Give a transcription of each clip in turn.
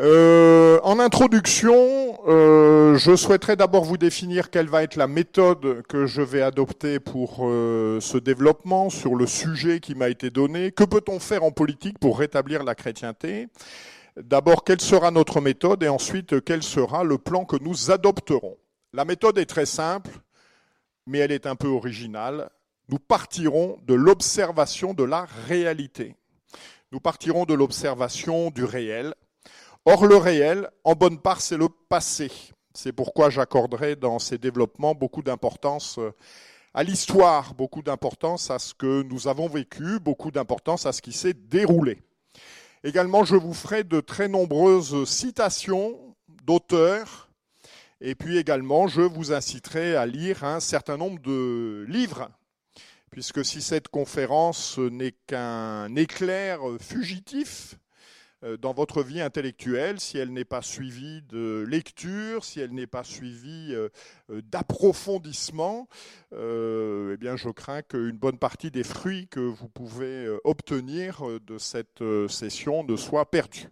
Euh, en introduction, euh, je souhaiterais d'abord vous définir quelle va être la méthode que je vais adopter pour euh, ce développement sur le sujet qui m'a été donné. Que peut-on faire en politique pour rétablir la chrétienté? D'abord, quelle sera notre méthode? Et ensuite, quel sera le plan que nous adopterons? La méthode est très simple, mais elle est un peu originale. Nous partirons de l'observation de la réalité. Nous partirons de l'observation du réel. Or, le réel, en bonne part, c'est le passé. C'est pourquoi j'accorderai dans ces développements beaucoup d'importance euh, à l'histoire, beaucoup d'importance à ce que nous avons vécu, beaucoup d'importance à ce qui s'est déroulé. Également, je vous ferai de très nombreuses citations d'auteurs, et puis également, je vous inciterai à lire un certain nombre de livres puisque si cette conférence n'est qu'un éclair fugitif dans votre vie intellectuelle, si elle n'est pas suivie de lecture, si elle n'est pas suivie euh, euh, d'approfondissement, eh bien je crains qu'une bonne partie des fruits que vous pouvez obtenir de cette session ne soient perdus.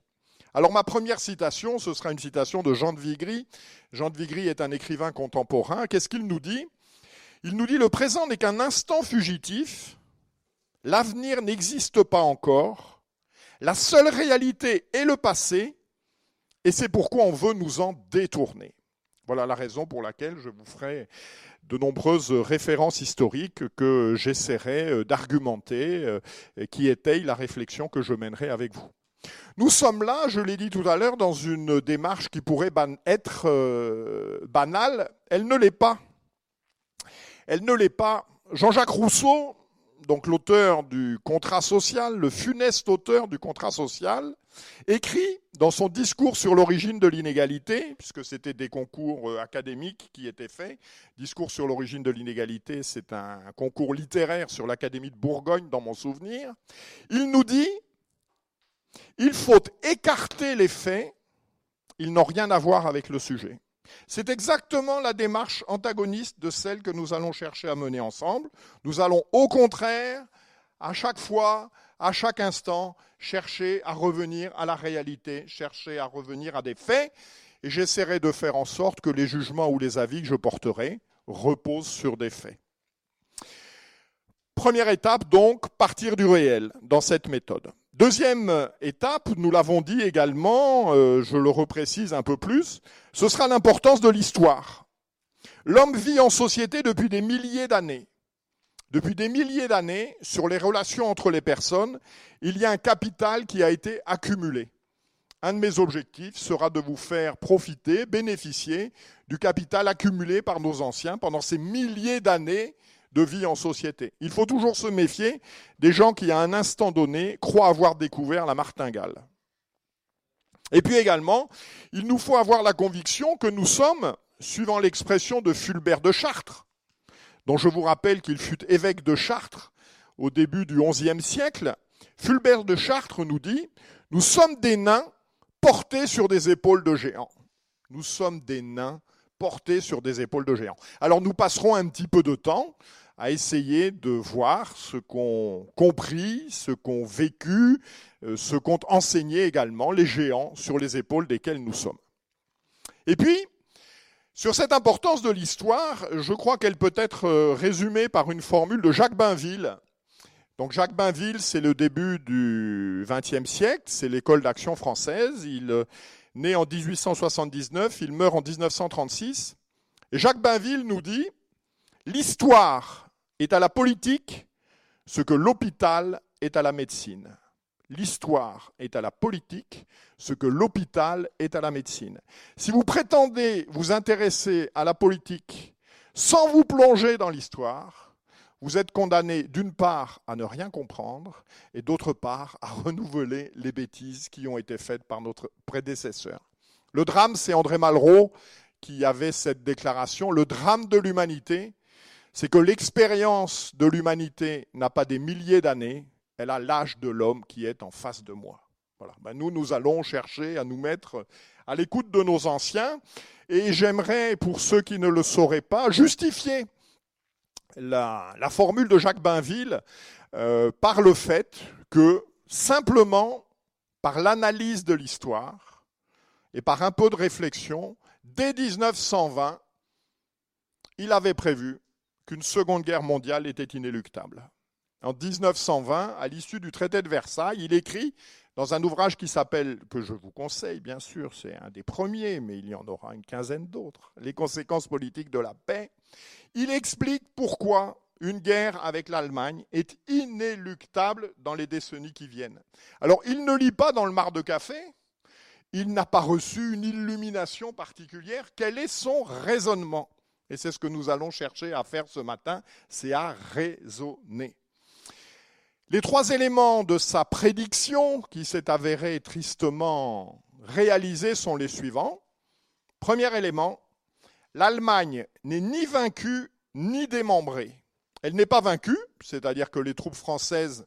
Alors ma première citation, ce sera une citation de Jean de Vigry. Jean de Vigry est un écrivain contemporain. Qu'est-ce qu'il nous dit? Il nous dit le présent n'est qu'un instant fugitif, l'avenir n'existe pas encore, la seule réalité est le passé, et c'est pourquoi on veut nous en détourner. Voilà la raison pour laquelle je vous ferai de nombreuses références historiques que j'essaierai euh, d'argumenter, euh, qui étayent la réflexion que je mènerai avec vous. Nous sommes là, je l'ai dit tout à l'heure, dans une démarche qui pourrait être euh, banale, elle ne l'est pas. Elle ne l'est pas. Jean-Jacques Rousseau, donc l'auteur du contrat social, le funeste auteur du contrat social, écrit dans son discours sur l'origine de l'inégalité, puisque c'était des concours euh, académiques qui étaient faits, discours sur l'origine de l'inégalité, c'est un concours littéraire sur l'Académie de Bourgogne dans mon souvenir, il nous dit, il faut écarter les faits, ils n'ont rien à voir avec le sujet. C'est exactement la démarche antagoniste de celle que nous allons chercher à mener ensemble. Nous allons au contraire, à chaque fois, à chaque instant, chercher à revenir à la réalité, chercher à revenir à des faits, et j'essaierai de faire en sorte que les jugements ou les avis que je porterai reposent sur des faits. Première étape, donc, partir du réel dans cette méthode. Deuxième étape, nous l'avons dit également, euh, je le reprécise un peu plus, ce sera l'importance de l'histoire. L'homme vit en société depuis des milliers d'années. Depuis des milliers d'années, sur les relations entre les personnes, il y a un capital qui a été accumulé. Un de mes objectifs sera de vous faire profiter, bénéficier du capital accumulé par nos anciens pendant ces milliers d'années de vie en société. Il faut toujours se méfier des gens qui, à un instant donné, croient avoir découvert la martingale. Et puis également, il nous faut avoir la conviction que nous sommes, suivant l'expression de Fulbert de Chartres, dont je vous rappelle qu'il fut évêque de Chartres au début du XIe siècle, Fulbert de Chartres nous dit, nous sommes des nains portés sur des épaules de géants. Nous sommes des nains portés sur des épaules de géants. Alors nous passerons un petit peu de temps à essayer de voir ce qu'ont compris, ce qu'ont vécu, euh, ce qu'ont enseigné également les géants sur les épaules desquels nous sommes. Et puis, sur cette importance de l'histoire, je crois qu'elle peut être euh, résumée par une formule de Jacques Bainville. Donc Jacques Bainville, c'est le début du XXe siècle, c'est l'école d'action française. Il euh, né en 1879, il meurt en 1936. Et Jacques Bainville nous dit, l'histoire est à la politique ce que l'hôpital est à la médecine. L'histoire est à la politique ce que l'hôpital est à la médecine. Si vous prétendez vous intéresser à la politique sans vous plonger dans l'histoire, vous êtes condamné d'une part à ne rien comprendre et d'autre part à renouveler les bêtises qui ont été faites par notre prédécesseur. Le drame, c'est André Malraux qui avait cette déclaration. Le drame de l'humanité, c'est que l'expérience de l'humanité n'a pas des milliers d'années, elle a l'âge de l'homme qui est en face de moi. Voilà. Ben nous, nous allons chercher à nous mettre à l'écoute de nos anciens. Et j'aimerais, pour ceux qui ne le sauraient pas, justifier la, formule de Jacques Bainville euh, par le fait que simplement par l'analyse de l'histoire, et par un peu de réflexion, dès 1920, il avait prévu qu'une seconde guerre mondiale était inéluctable. En 1920, à l'issue du traité de Versailles, il écrit dans un ouvrage qui s'appelle, que je vous conseille bien sûr, c'est un des premiers, mais il y en aura une quinzaine d'autres, Les conséquences politiques de la paix, il explique pourquoi une guerre avec l'Allemagne est inéluctable dans les décennies qui viennent. Alors il ne lit pas dans le mar de café, il n'a pas reçu une illumination particulière, quel est son raisonnement? Et c'est ce que nous allons chercher à faire ce matin, c'est à raisonner. Les trois éléments de sa prédiction, qui s'est avérée tristement réalisée, sont les suivants. Premier élément, l'Allemagne n'est ni vaincue ni démembrée. Elle n'est pas vaincue, c'est-à-dire que les troupes françaises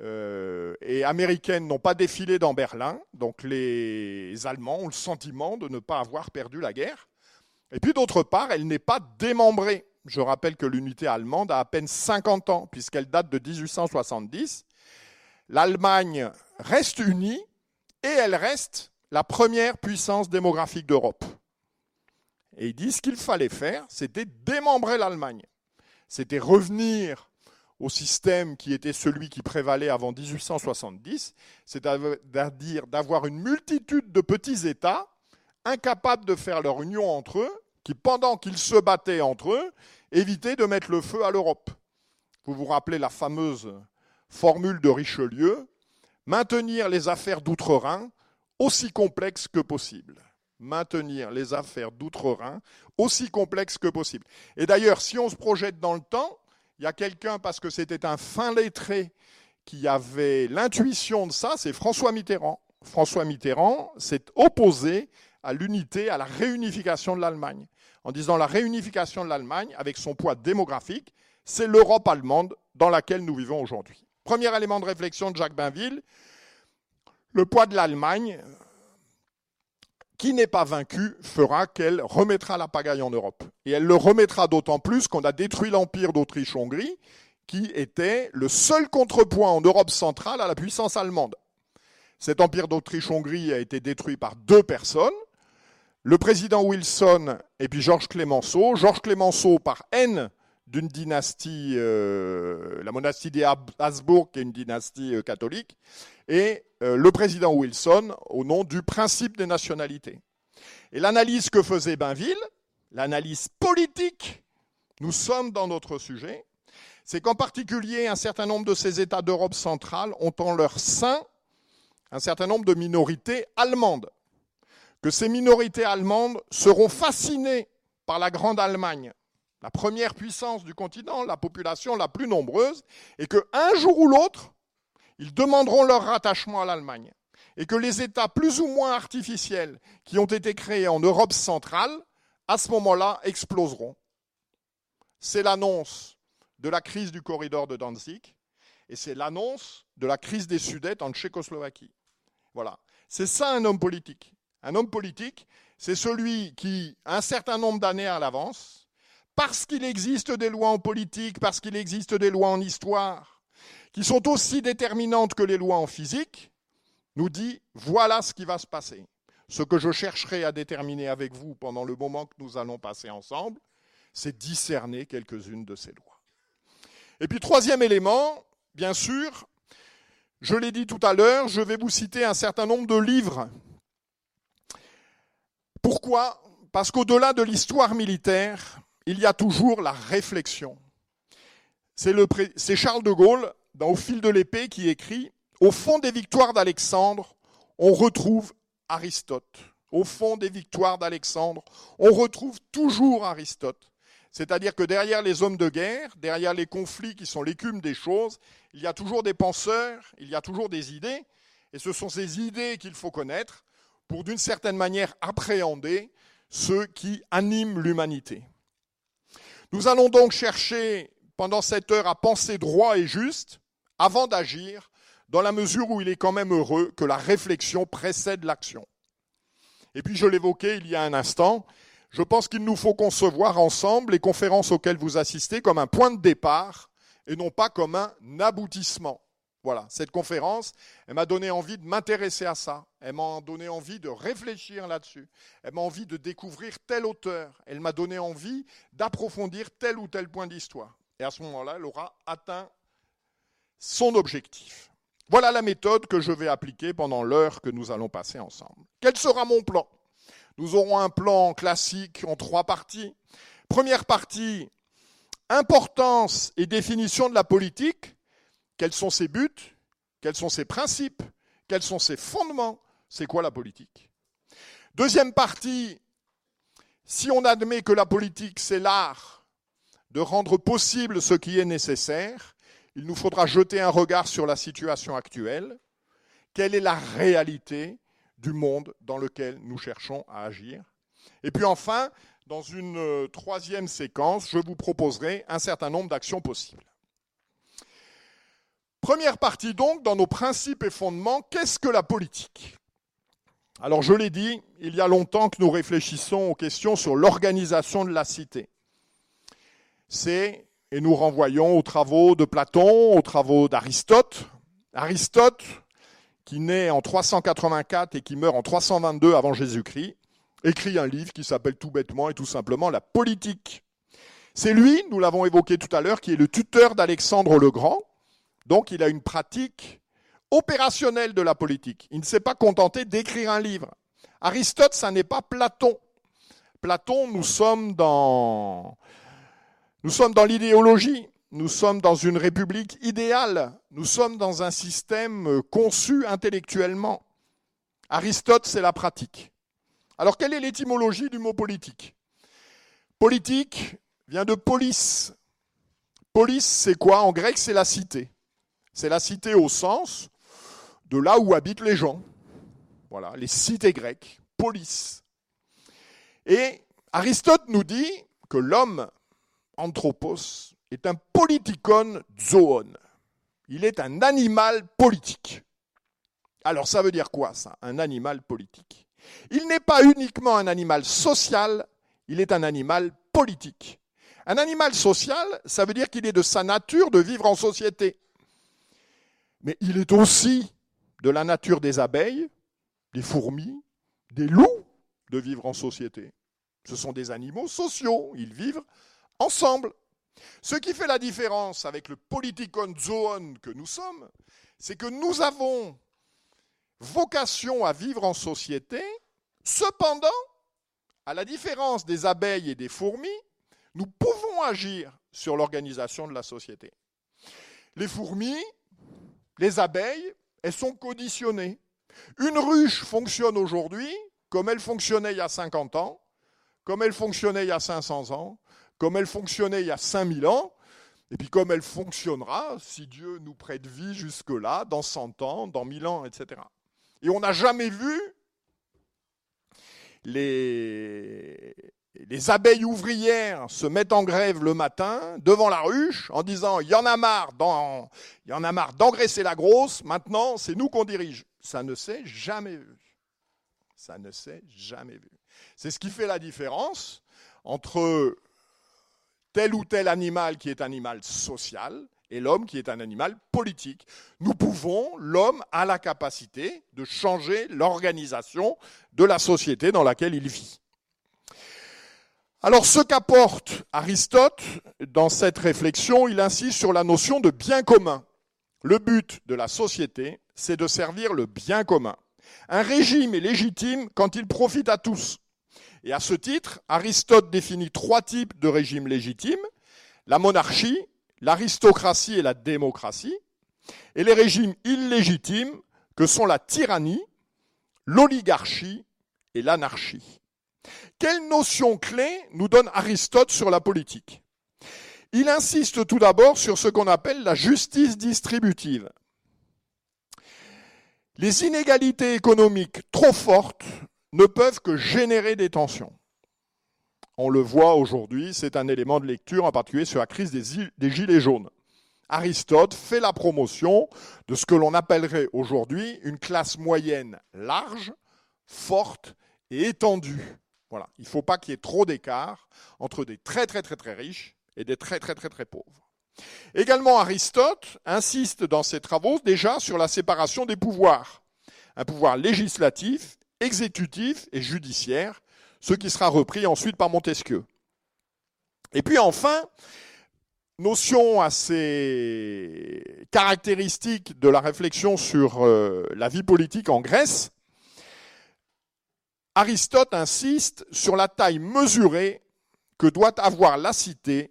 euh, et américaines n'ont pas défilé dans Berlin, donc les Allemands ont le sentiment de ne pas avoir perdu la guerre. Et puis d'autre part, elle n'est pas démembrée. Je rappelle que l'unité allemande a à peine 50 ans, puisqu'elle date de 1870. L'Allemagne reste unie et elle reste la première puissance démographique d'Europe. Et il dit ce qu'il fallait faire, c'était démembrer l'Allemagne. C'était revenir au système qui était celui qui prévalait avant 1870, c'est-à-dire d'avoir une multitude de petits États incapables de faire leur union entre eux qui, pendant qu'ils se battaient entre eux, évitaient de mettre le feu à l'Europe. Vous vous rappelez la fameuse formule de Richelieu, maintenir les affaires d'outre-Rhin aussi complexes que possible. Maintenir les affaires d'outre-Rhin aussi complexes que possible. Et d'ailleurs, si on se projette dans le temps, il y a quelqu'un, parce que c'était un fin lettré, qui avait l'intuition de ça, c'est François Mitterrand. François Mitterrand s'est opposé à l'unité, à la réunification de l'Allemagne, en disant la réunification de l'Allemagne, avec son poids démographique, c'est l'Europe allemande dans laquelle nous vivons aujourd'hui. Premier élément de réflexion de Jacques Bainville, le poids de l'Allemagne, qui n'est pas vaincue, fera qu'elle remettra la pagaille en Europe. Et elle le remettra d'autant plus qu'on a détruit l'empire d'Autriche-Hongrie, qui était le seul contrepoint en Europe centrale à la puissance allemande. Cet empire d'Autriche-Hongrie a été détruit par deux personnes, le président Wilson et puis Georges Clémenceau. Georges Clémenceau, par haine d'une dynastie, euh, la monastie des Habsbourg, qui est une dynastie euh, catholique, et euh, le président Wilson au nom du principe des nationalités. Et l'analyse que faisait Bainville, l'analyse politique, nous sommes dans notre sujet, c'est qu'en particulier un certain nombre de ces États d'Europe centrale ont en leur sein un certain nombre de minorités allemandes que ces minorités allemandes seront fascinées par la Grande Allemagne, la première puissance du continent, la population la plus nombreuse, et qu'un jour ou l'autre, ils demanderont leur rattachement à l'Allemagne. Et que les États plus ou moins artificiels qui ont été créés en Europe centrale, à ce moment-là, exploseront. C'est l'annonce de la crise du corridor de Danzig, et c'est l'annonce de la crise des Sudètes en Tchécoslovaquie. Voilà. C'est ça un homme politique. Un homme politique, c'est celui qui, un certain nombre d'années à l'avance, parce qu'il existe des lois en politique, parce qu'il existe des lois en histoire, qui sont aussi déterminantes que les lois en physique, nous dit voilà ce qui va se passer. Ce que je chercherai à déterminer avec vous pendant le moment que nous allons passer ensemble, c'est discerner quelques-unes de ces lois. Et puis troisième élément, bien sûr, je l'ai dit tout à l'heure, je vais vous citer un certain nombre de livres pourquoi? Parce qu'au-delà de l'histoire militaire, il y a toujours la réflexion. C'est Charles de Gaulle, dans Au fil de l'épée, qui écrit Au fond des victoires d'Alexandre, on retrouve Aristote. Au fond des victoires d'Alexandre, on retrouve toujours Aristote. C'est-à-dire que derrière les hommes de guerre, derrière les conflits qui sont l'écume des choses, il y a toujours des penseurs, il y a toujours des idées, et ce sont ces idées qu'il faut connaître pour d'une certaine manière appréhender ce qui anime l'humanité. Nous allons donc chercher pendant cette heure à penser droit et juste avant d'agir, dans la mesure où il est quand même heureux que la réflexion précède l'action. Et puis je l'évoquais il y a un instant, je pense qu'il nous faut concevoir ensemble les conférences auxquelles vous assistez comme un point de départ et non pas comme un aboutissement. Voilà, cette conférence, elle m'a donné envie de m'intéresser à ça. Elle m'a donné envie de réfléchir là-dessus. Elle m'a envie de découvrir tel auteur. Elle m'a donné envie d'approfondir tel ou tel point d'histoire. Et à ce moment-là, elle aura atteint son objectif. Voilà la méthode que je vais appliquer pendant l'heure que nous allons passer ensemble. Quel sera mon plan? Nous aurons un plan classique en trois parties. Première partie, importance et définition de la politique. Quels sont ses buts? Quels sont ses principes? Quels sont ses fondements? C'est quoi la politique? Deuxième partie, si on admet que la politique, c'est l'art de rendre possible ce qui est nécessaire, il nous faudra jeter un regard sur la situation actuelle. Quelle est la réalité du monde dans lequel nous cherchons à agir? Et puis enfin, dans une euh, troisième séquence, je vous proposerai un certain nombre d'actions possibles. Première partie donc, dans nos principes et fondements, qu'est-ce que la politique? Alors je l'ai dit, il y a longtemps que nous réfléchissons aux questions sur l'organisation de la cité. C'est, et nous renvoyons aux travaux de Platon, aux travaux d'Aristote. Aristote, qui naît en 384 et qui meurt en 322 avant Jésus-Christ, écrit un livre qui s'appelle tout bêtement et tout simplement La politique. C'est lui, nous l'avons évoqué tout à l'heure, qui est le tuteur d'Alexandre le Grand. Donc il a une pratique opérationnelle de la politique. Il ne s'est pas contenté d'écrire un livre. Aristote, ça n'est pas Platon. Platon, nous sommes dans, l'idéologie. Nous sommes dans une république idéale. Nous sommes dans un système conçu intellectuellement. Aristote, c'est la pratique. Alors, quelle est l'étymologie du mot politique? Politique vient de polis. Polis, c'est quoi? En grec, c'est la cité. C'est la cité au sens de là où habitent les gens. Voilà, les cités grecques, polis. Et Aristote nous dit que l'homme, anthropos, est un politikon zoon. Il est un animal politique. Alors ça veut dire quoi ça, un animal politique? Il n'est pas uniquement un animal social, il est un animal politique. Un animal social, ça veut dire qu'il est de sa nature de vivre en société. Mais il est aussi de la nature des abeilles, des fourmis, des loups de vivre en société. Ce sont des animaux sociaux, ils vivent ensemble. Ce qui fait la différence avec le politikon zoon que nous sommes, c'est que nous avons vocation à vivre en société. Cependant, à la différence des abeilles et des fourmis, nous pouvons agir sur l'organisation de la société. Les fourmis, les abeilles, elles sont conditionnées. Une ruche fonctionne aujourd'hui comme elle fonctionnait il y a 50 ans, comme elle fonctionnait il y a 500 ans, comme elle fonctionnait il y a 5000 ans, et puis comme elle fonctionnera, si Dieu nous prête vie jusque-là, dans 100 ans, dans 1000 ans, etc. Et on n'a jamais vu les, les abeilles ouvrières se mettent en grève le matin devant la ruche en disant il y en a marre il y en a marre d'engraisser la grosse, maintenant c'est nous qu'on dirige. Ça ne s'est jamais vu. Ça ne s'est jamais vu. C'est ce qui fait la différence entre tel ou tel animal qui est un animal social et l'homme qui est un animal politique. Nous pouvons, l'homme a la capacité de changer l'organisation de la société dans laquelle il vit. Alors ce qu'apporte Aristote dans cette réflexion, il insiste sur la notion de bien commun. Le but de la société, c'est de servir le bien commun. Un régime est légitime quand il profite à tous. Et à ce titre, Aristote définit trois types de régimes légitimes. La monarchie, l'aristocratie et la démocratie, et les régimes illégitimes que sont la tyrannie, l'oligarchie et l'anarchie. Quelle notion clé nous donne Aristote sur la politique? Il insiste tout d'abord sur ce qu'on appelle la justice distributive. Les inégalités économiques trop fortes ne peuvent que générer des tensions. On le voit aujourd'hui, c'est un élément de lecture, en particulier sur la crise des, gilets jaunes. Aristote fait la promotion de ce que l'on appellerait aujourd'hui une classe moyenne large, forte et étendue. Il ne faut pas qu'il y ait trop d'écart entre des très très très très riches et des très très très très pauvres. Également, Aristote insiste dans ses travaux déjà sur la séparation des pouvoirs. Un pouvoir législatif, exécutif et judiciaire, ce qui sera repris ensuite par Montesquieu. Et puis enfin, notion assez caractéristique de la réflexion sur euh, la vie politique en Grèce, Aristote insiste sur la taille mesurée que doit avoir la cité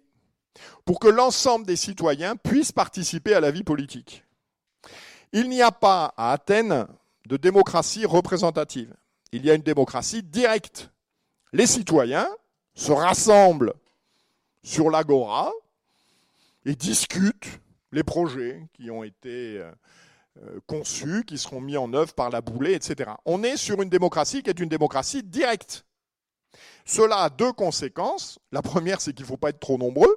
pour que l'ensemble des citoyens puissent participer à la vie politique. Il n'y a pas à Athènes de démocratie représentative. Il y a une démocratie directe. Les citoyens se rassemblent sur l'agora et discutent les projets qui ont été euh, conçus, qui seront mis en œuvre par la boulée, etc. On est sur une démocratie qui est une démocratie directe. Cela a deux conséquences. La première, c'est qu'il ne faut pas être trop nombreux.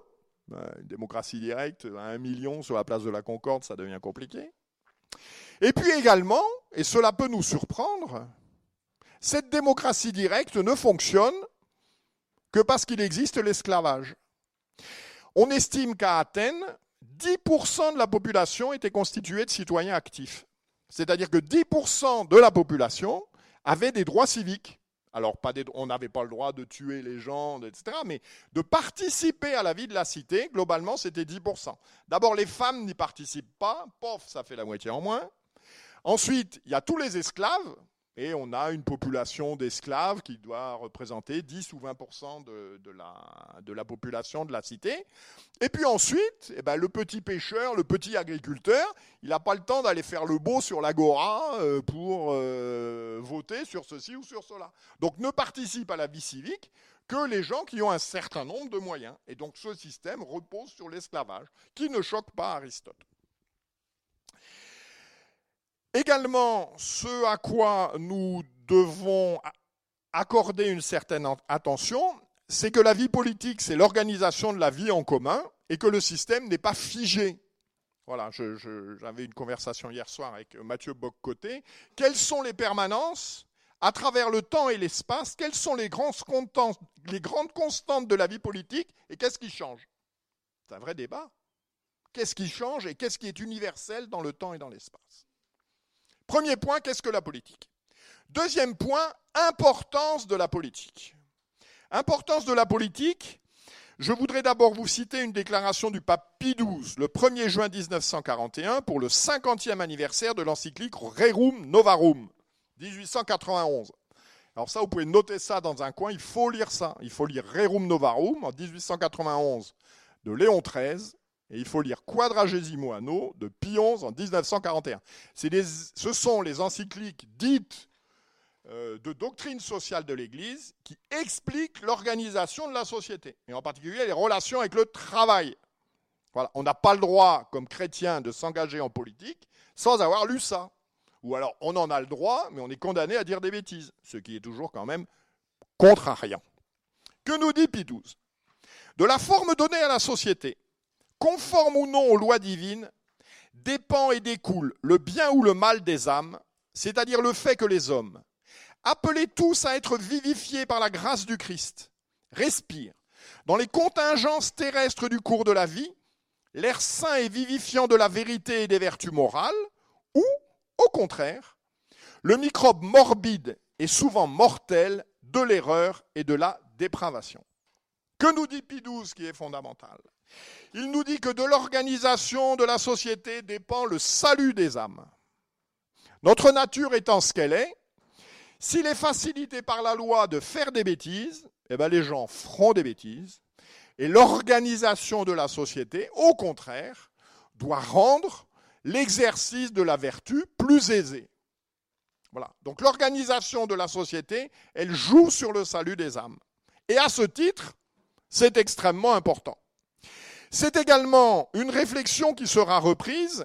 Euh, une démocratie directe, un million sur la place de la Concorde, ça devient compliqué. Et puis également, et cela peut nous surprendre, cette démocratie directe ne fonctionne que parce qu'il existe l'esclavage. On estime qu'à Athènes, 10% de la population était constituée de citoyens actifs. C'est-à-dire que 10% de la population avait des droits civiques. Alors, pas on n'avait pas le droit de tuer les gens, etc., mais de participer à la vie de la cité, globalement, c'était 10%. D'abord, les femmes n'y participent pas, pof, ça fait la moitié en moins. Ensuite, il y a tous les esclaves, et on a une population d'esclaves qui doit représenter 10 ou 20% de, la, de, la, population de la cité. Et puis ensuite, eh ben, le petit pêcheur, le petit agriculteur, il n'a pas le temps d'aller faire le beau sur l'agora euh, pour euh, voter sur ceci ou sur cela. Donc ne participe à la vie civique que les gens qui ont un certain nombre de moyens. Et donc ce système repose sur l'esclavage, qui ne choque pas Aristote. Également, ce à quoi nous devons accorder une certaine attention, c'est que la vie politique, c'est l'organisation de la vie en commun et que le système n'est pas figé. Voilà, j'avais une conversation hier soir avec Mathieu Boccoté. Quelles sont les permanences à travers le temps et l'espace? Quelles sont les, grandes constantes de la vie politique et qu'est-ce qui change? C'est un vrai débat. Qu'est-ce qui change et qu'est-ce qui est universel dans le temps et dans l'espace? Premier point, qu'est-ce que la politique? Deuxième point, importance de la politique. Importance de la politique, je voudrais d'abord vous citer une déclaration du pape Pie XII le 1er juin 1941 pour le 50e anniversaire de l'encyclique Rerum Novarum, 1891. Alors ça, vous pouvez noter ça dans un coin, il faut lire ça. Il faut lire Rerum Novarum en 1891 de Léon XIII et il faut lire Quadragesimo Anno de XI en 1941. ce sont les encycliques dites euh, de doctrine sociale de l'Église qui expliquent l'organisation de la société, et en particulier les relations avec le travail. Voilà. On n'a pas le droit, comme chrétien, de s'engager en politique sans avoir lu ça. Ou alors on en a le droit, mais on est condamné à dire des bêtises, ce qui est toujours quand même contrariant. Que nous dit Pie XII De la forme donnée à la société, conforme ou non aux lois divines, dépend et découle le bien ou le mal des âmes, c'est-à-dire le fait que les hommes, appelés tous à être vivifiés par la grâce du Christ, respirent dans les contingences terrestres du cours de la vie l'air sain et vivifiant de la vérité et des vertus morales, ou, au contraire, le microbe morbide et souvent mortel de l'erreur et de la dépravation. Que nous dit Pie XII qui est fondamental? Il nous dit que de l'organisation de la société dépend le salut des âmes. Notre nature étant ce qu'elle est, s'il est facilité par la loi de faire des bêtises, eh bien les gens feront des bêtises. Et l'organisation de la société, au contraire, doit rendre l'exercice de la vertu plus aisé. Voilà. Donc l'organisation de la société, elle joue sur le salut des âmes. Et à ce titre, c'est extrêmement important. C'est également une réflexion qui sera reprise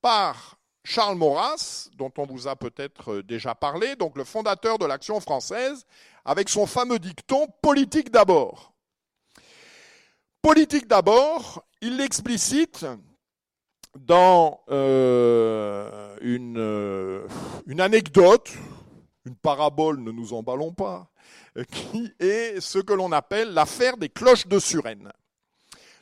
par Charles Maurras, dont on vous a peut-être déjà parlé, donc le fondateur de l'Action française, avec son fameux dicton politique d'abord. Politique d'abord, il l'explicite dans euh, une, euh, une anecdote, une parabole, ne nous emballons pas, qui est ce que l'on appelle l'affaire des cloches de Suresnes.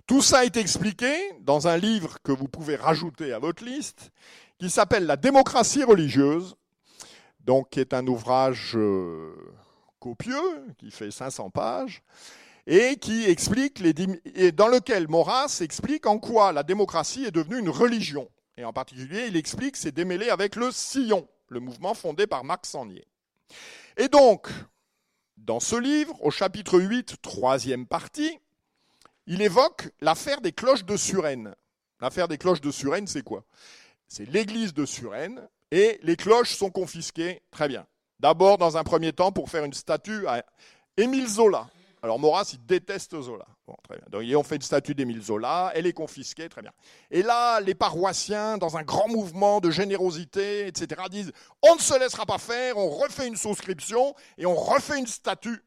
Tout ça est expliqué dans un livre que vous pouvez rajouter à votre liste, qui s'appelle La démocratie religieuse, donc qui est un ouvrage euh, copieux, qui fait 500 pages, et qui explique dans lequel Maurras explique en quoi la démocratie est devenue une religion. Et en particulier, il explique c'est démêlé avec le Sillon, le mouvement fondé par Marc Sangnier. Et donc, dans ce livre, au chapitre 8, troisième partie, il évoque l'affaire des cloches de Suresnes. L'affaire des cloches de Suresnes, c'est quoi? C'est l'église de Suresnes, et les cloches sont confisquées. Très bien. D'abord, dans un premier temps, pour faire une statue à Émile Zola. Alors Maurras, il déteste Zola. Bon, très bien. Donc ils fait une statue d'Émile Zola, elle est confisquée, très bien. Et là, les paroissiens, dans un grand mouvement de générosité, etc., disent on ne se laissera pas faire, on refait une souscription et on refait une statue.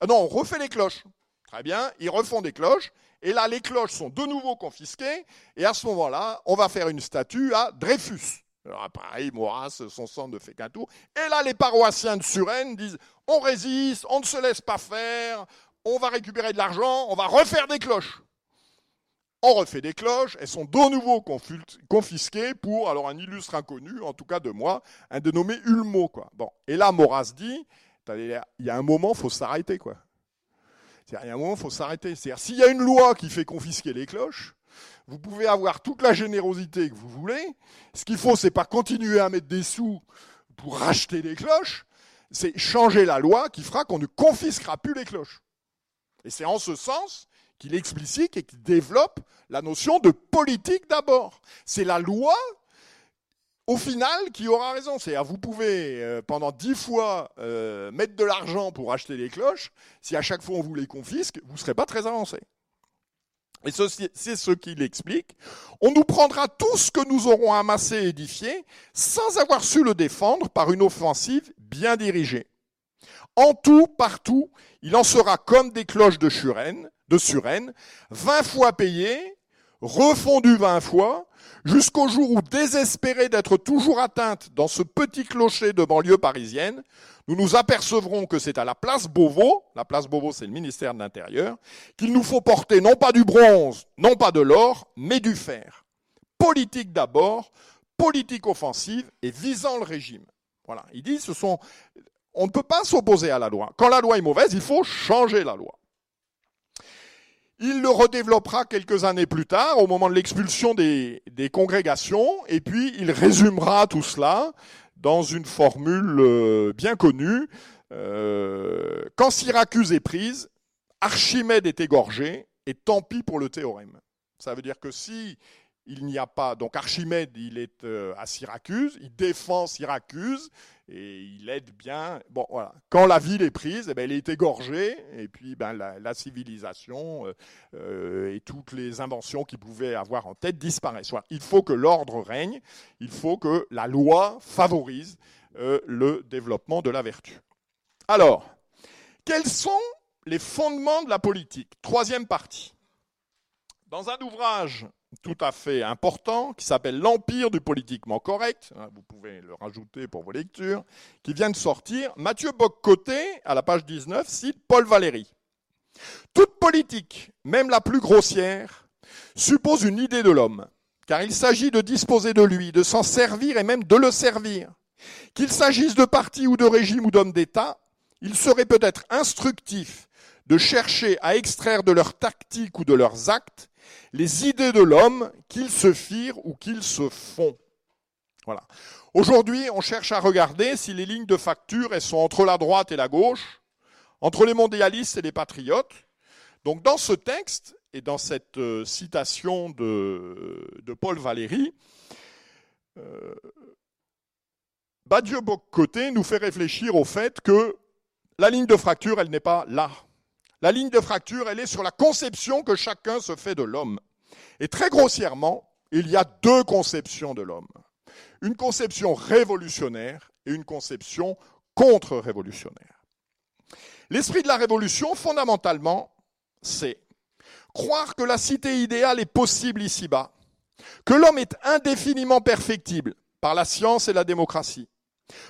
Ah non, on refait les cloches. Très bien, ils refont des cloches. Et là, les cloches sont de nouveau confisquées. Et à ce moment-là, on va faire une statue à Dreyfus. Alors pareil, Maurras, son sang ne fait qu'un tour. Et là, les paroissiens de Suresnes disent on résiste, on ne se laisse pas faire, on va récupérer de l'argent, on va refaire des cloches. On refait des cloches, elles sont de nouveau confisquées pour, alors un illustre inconnu, en tout cas de moi, un dénommé Ulmo. Bon. Et là, Maurras dit, il y a un moment, il faut s'arrêter. A un moment, il faut s'arrêter. C'est-à-dire, s'il y a une loi qui fait confisquer les cloches, vous pouvez avoir toute la générosité que vous voulez. Ce qu'il faut, c'est pas continuer à mettre des sous pour racheter des cloches. C'est changer la loi qui fera qu'on ne confisquera plus les cloches. Et c'est en ce sens qu'il explicite et qu'il développe la notion de politique d'abord. C'est la loi, au final, qui aura raison. C'est-à-dire, vous pouvez, euh, pendant dix fois, euh, mettre de l'argent pour acheter les cloches. Si à chaque fois on vous les confisque, vous ne serez pas très avancé. Et c'est ce qu'il explique. On nous prendra tout ce que nous aurons amassé et édifié sans avoir su le défendre par une offensive bien dirigée. En tout, partout, il en sera comme des cloches de Suresnes, de Suresnes, vingt fois payées, refondues vingt fois, jusqu'au jour où, désespérés d'être toujours atteintes dans ce petit clocher de banlieue parisienne, nous nous apercevrons que c'est à la place Beauvau, la place Beauvau c'est le ministère de l'Intérieur, qu'il nous faut porter non pas du bronze, non pas de l'or, mais du fer. Politique d'abord, politique offensive et visant le régime. Voilà, il dit ce sont on ne peut pas s'opposer à la loi. Quand la loi est mauvaise, il faut changer la loi. Il le redéveloppera quelques années plus tard, au moment de l'expulsion des, congrégations, et puis il résumera tout cela dans une formule euh, bien connue. Euh, quand Syracuse est prise, Archimède est égorgé, et tant pis pour le théorème. Ça veut dire que si il n'y a pas. Donc Archimède, il est euh, à Syracuse, il défend Syracuse et il aide bien. Quand la ville est prise, eh ben, elle est égorgée et puis ben, la, civilisation euh, euh, et toutes les inventions qu'il pouvait avoir en tête disparaissent. Il faut que l'ordre règne, il faut que la loi favorise le développement de la vertu. Alors, quels sont les fondements de la politique? Troisième partie. Dans un ouvrage tout à fait important qui s'appelle L'Empire du politiquement correct, hein, vous pouvez le rajouter pour vos lectures, qui vient de sortir. Mathieu Boccoté, à la page 19, cite Paul Valéry. Toute politique, même la plus grossière, suppose une idée de l'homme, car il s'agit de disposer de lui, de s'en servir et même de le servir. Qu'il s'agisse de partis ou de régimes ou d'hommes d'État, il serait peut-être instructif de chercher à extraire de leurs tactiques ou de leurs actes les idées de l'homme qu'ils se firent ou qu'ils se font. Voilà. Aujourd'hui, on cherche à regarder si les lignes de facture elles sont entre la droite et la gauche, entre les mondialistes et les patriotes. Donc dans ce texte et dans cette euh, citation de, Paul Valéry, euh, Badieu Boccoté nous fait réfléchir au fait que la ligne de fracture, elle n'est pas là. La ligne de fracture, elle est sur la conception que chacun se fait de l'homme. Et très grossièrement, il y a deux conceptions de l'homme. Une conception révolutionnaire et une conception contre-révolutionnaire. L'esprit de la révolution, fondamentalement, c'est croire que la cité idéale est possible ici-bas, que l'homme est indéfiniment perfectible par la science et la démocratie,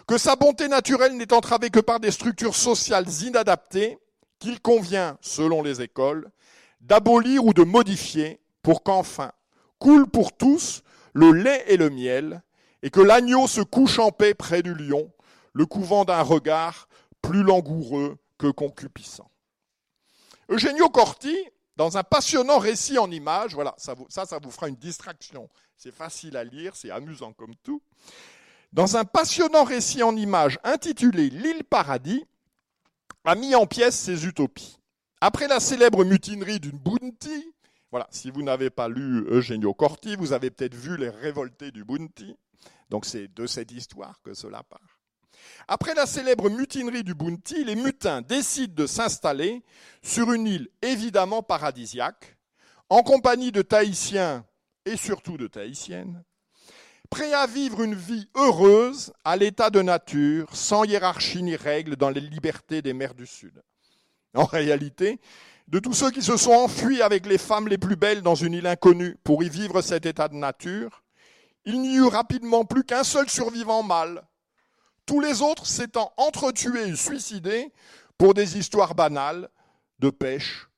que sa bonté naturelle n'est entravée que par des structures sociales inadaptées qu'il convient, selon les écoles, d'abolir ou de modifier pour qu'enfin coule pour tous le lait et le miel, et que l'agneau se couche en paix près du lion, le couvent d'un regard plus langoureux que concupiscent. Eugenio Corti, dans un passionnant récit en images, voilà, ça, ça, ça vous fera une distraction. C'est facile à lire, c'est amusant comme tout. Dans un passionnant récit en images intitulé L'île paradis, a mis en pièces ses utopies. Après la célèbre mutinerie d'une Bounty, voilà, si vous n'avez pas lu Eugenio Corti, vous avez peut-être vu les révoltés du Bounty. Donc c'est de cette histoire que cela part. Après la célèbre mutinerie du Bounty, les mutins décident de s'installer sur une île évidemment paradisiaque, en compagnie de Tahitiens et surtout de Tahitiennes, prêts à vivre une vie heureuse à l'état de nature, sans hiérarchie ni règles dans les libertés des mers du Sud. En réalité, de tous ceux qui se sont enfuis avec les femmes les plus belles dans une île inconnue pour y vivre cet état de nature, il n'y eut rapidement plus qu'un seul survivant mâle, tous les autres s'étant entretués et suicidés pour des histoires banales de pêche,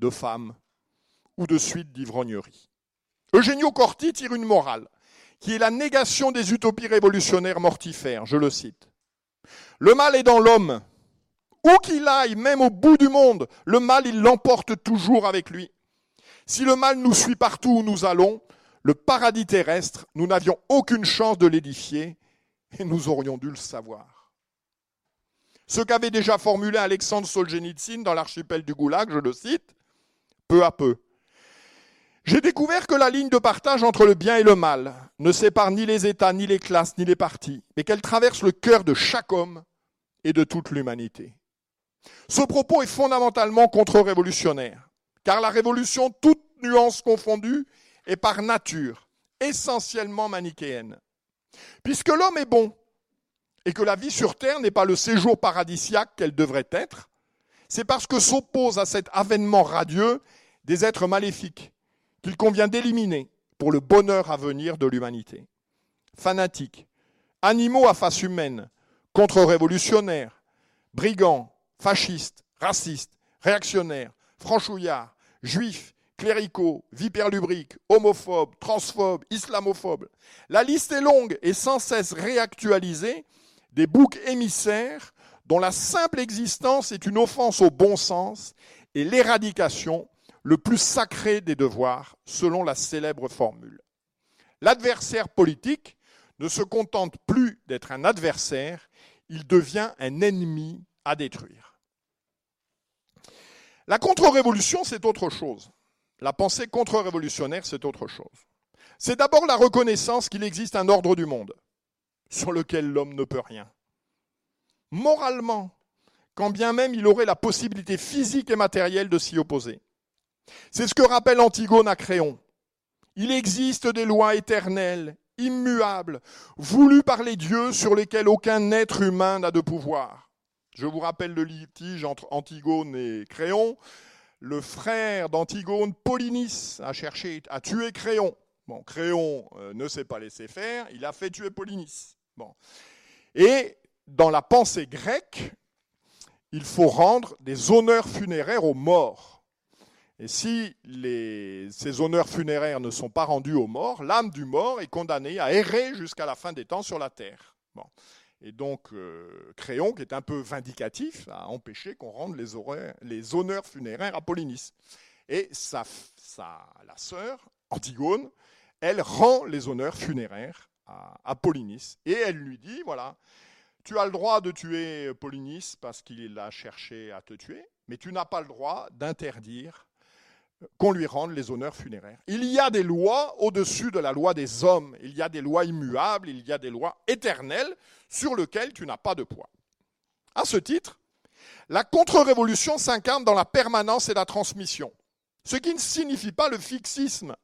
de femmes ou de suites d'ivrognerie. Eugenio Corti tire une morale qui est la négation des utopies révolutionnaires mortifères. Je le cite. Le mal est dans l'homme. Où qu'il aille, même au bout du monde, le mal, il l'emporte toujours avec lui. Si le mal nous suit partout où nous allons, le paradis terrestre, nous n'avions aucune chance de l'édifier et nous aurions dû le savoir. Ce qu'avait déjà formulé Alexandre Solzhenitsyn dans l'archipel du Goulag, je le cite, peu à peu, j'ai découvert que la ligne de partage entre le bien et le mal ne sépare ni les États, ni les classes, ni les partis, mais qu'elle traverse le cœur de chaque homme et de toute l'humanité. Ce propos est fondamentalement contre-révolutionnaire, car la révolution, toute nuance confondue, est par nature essentiellement manichéenne. Puisque l'homme est bon et que la vie sur Terre n'est pas le séjour paradisiaque qu'elle devrait être, c'est parce que s'opposent à cet avènement radieux des êtres maléfiques qu'il convient d'éliminer pour le bonheur à venir de l'humanité. Fanatiques, animaux à face humaine, contre-révolutionnaires, brigands, fascistes, racistes, réactionnaires, franchouillards, juifs, cléricaux, vipères-lubriques, homophobes, transphobes, islamophobes. La liste est longue et sans cesse réactualisée des boucs émissaires dont la simple existence est une offense au bon sens et l'éradication le plus sacré des devoirs, selon la célèbre formule. L'adversaire politique ne se contente plus d'être un adversaire, il devient un ennemi à détruire. La contre-révolution, c'est autre chose. La pensée contre-révolutionnaire, c'est autre chose. C'est d'abord la reconnaissance qu'il existe un ordre du monde sur lequel l'homme ne peut rien. Moralement, quand bien même il aurait la possibilité physique et matérielle de s'y opposer. C'est ce que rappelle Antigone à Créon. Il existe des lois éternelles, immuables, voulues par les dieux sur lesquelles aucun être humain n'a de pouvoir. Je vous rappelle le litige entre Antigone et Créon. Le frère d'Antigone, Polynice, a cherché à tuer Créon. Bon, Créon euh, ne s'est pas laissé faire, il a fait tuer Polynice. Et dans la pensée grecque, il faut rendre des honneurs funéraires aux morts. Et si ces honneurs funéraires ne sont pas rendus aux morts, l'âme du mort est condamnée à errer jusqu'à la fin des temps sur la terre. Bon. Et donc, euh, Créon, qui est un peu vindicatif, a empêché qu'on rende les, honneurs funéraires à Polynice. Et sa, la sœur, Antigone, elle rend les honneurs funéraires à, à Polynice. Et elle lui dit, voilà, tu as le droit de tuer Polynice parce qu'il a cherché à te tuer, mais tu n'as pas le droit d'interdire qu'on lui rende les honneurs funéraires. Il y a des lois au-dessus de la loi des hommes, il y a des lois immuables, il y a des lois éternelles sur lesquelles tu n'as pas de poids. À ce titre, la contre-révolution s'incarne dans la permanence et la transmission, ce qui ne signifie pas le fixisme.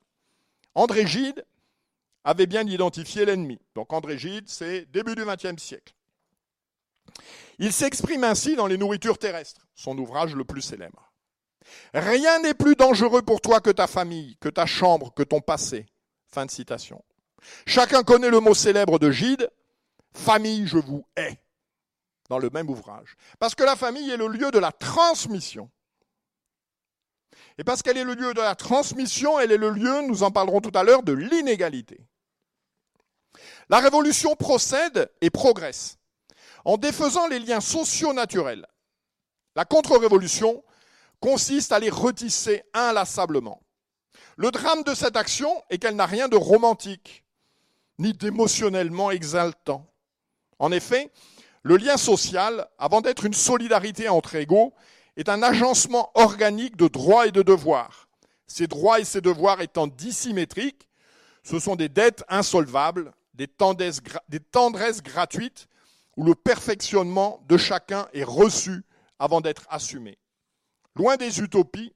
André Gide avait bien identifié l'ennemi. Donc André Gide, c'est début du XXe siècle. Il s'exprime ainsi dans Les nourritures terrestres, son ouvrage le plus célèbre. Rien n'est plus dangereux pour toi que ta famille, que ta chambre, que ton passé. Fin de citation. Chacun connaît le mot célèbre de Gide, famille, je vous hais, dans le même ouvrage. Parce que la famille est le lieu de la transmission. Et parce qu'elle est le lieu de la transmission, elle est le lieu, nous en parlerons tout à l'heure, de l'inégalité. La révolution procède et progresse en défaisant les liens sociaux naturels. La contre-révolution consiste à les retisser inlassablement. Le drame de cette action est qu'elle n'a rien de romantique, ni d'émotionnellement exaltant. En effet, le lien social, avant d'être une solidarité entre égaux, est un agencement organique de droits et de devoirs. Ces droits et ces devoirs étant dissymétriques, ce sont des dettes insolvables, des tendresses, des tendresses gratuites, où le perfectionnement de chacun est reçu avant d'être assumé. Loin des utopies,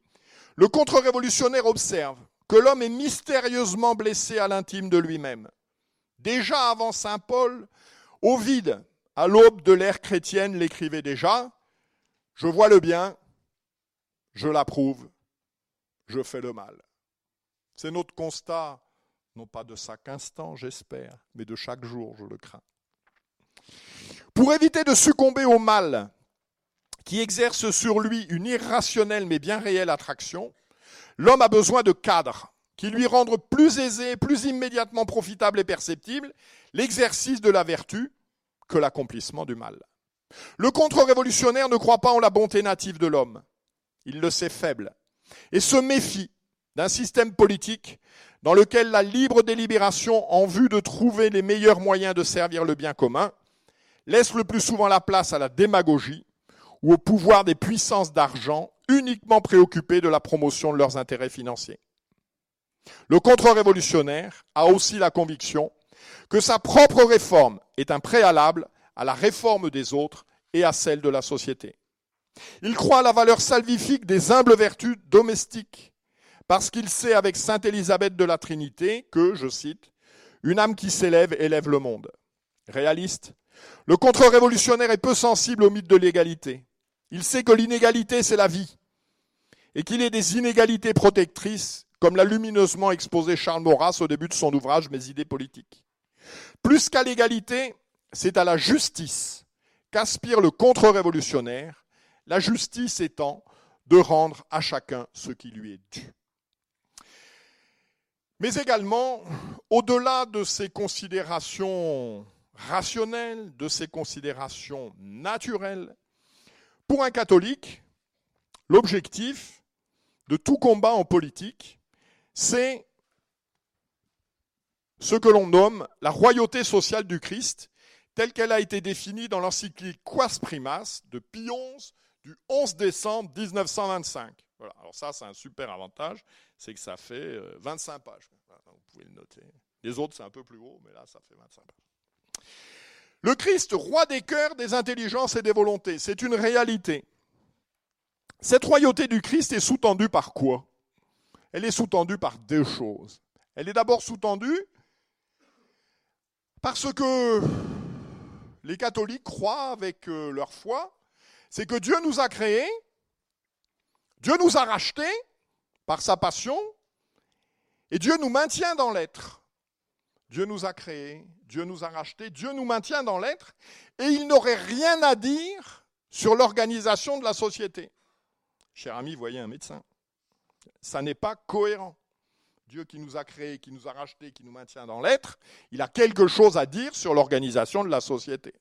le contre-révolutionnaire observe que l'homme est mystérieusement blessé à l'intime de lui-même. Déjà avant Saint Paul, Ovide, à l'aube de l'ère chrétienne, l'écrivait déjà Je vois le bien, je l'approuve, je fais le mal. C'est notre constat, non pas de chaque instant, j'espère, mais de chaque jour, je le crains. Pour éviter de succomber au mal qui exerce sur lui une irrationnelle mais bien réelle attraction, l'homme a besoin de cadres qui lui rendent plus aisé, plus immédiatement profitable et perceptible l'exercice de la vertu que l'accomplissement du mal. Le contre-révolutionnaire ne croit pas en la bonté native de l'homme. Il le sait faible et se méfie d'un système politique dans lequel la libre délibération en vue de trouver les meilleurs moyens de servir le bien commun laisse le plus souvent la place à la démagogie ou au pouvoir des puissances d'argent uniquement préoccupées de la promotion de leurs intérêts financiers. Le contre-révolutionnaire a aussi la conviction que sa propre réforme est un préalable à la réforme des autres et à celle de la société. Il croit à la valeur salvifique des humbles vertus domestiques, parce qu'il sait avec sainte Élisabeth de la Trinité que, je cite, une âme qui s'élève élève le monde. Réaliste, le contre-révolutionnaire est peu sensible au mythe de l'égalité. Il sait que l'inégalité, c'est la vie, et qu'il est des inégalités protectrices, comme l'a lumineusement exposé Charles Maurras au début de son ouvrage Mes idées politiques. Plus qu'à l'égalité, c'est à la justice qu'aspire le contre-révolutionnaire, la justice étant de rendre à chacun ce qui lui est dû. Mais également, au-delà de ces considérations rationnelles, de ces considérations naturelles, pour un catholique, l'objectif de tout combat en politique, c'est ce que l'on nomme la royauté sociale du Christ, telle qu'elle a été définie dans l'encyclique Quas Primas de Pie du 11 décembre 1925. Voilà. Alors ça, c'est un super avantage, c'est que ça fait 25 euh, pages. Vous pouvez le noter. Les autres, c'est un peu plus haut, mais là, ça fait 25 pages. Le Christ, roi des cœurs, des intelligences et des volontés, c'est une réalité. Cette royauté du Christ est sous-tendue par quoi? Elle est sous-tendue par deux choses. Elle est d'abord sous-tendue parce que les catholiques croient avec euh, leur foi, c'est que Dieu nous a créés, Dieu nous a rachetés par sa passion, et Dieu nous maintient dans l'être. Dieu nous a créés, Dieu nous a rachetés, Dieu nous maintient dans l'être, et il n'aurait rien à dire sur l'organisation de la société. Cher ami, voyez un médecin. Ça n'est pas cohérent. Dieu qui nous a créés, qui nous a rachetés, qui nous maintient dans l'être, il a quelque chose à dire sur l'organisation de la société.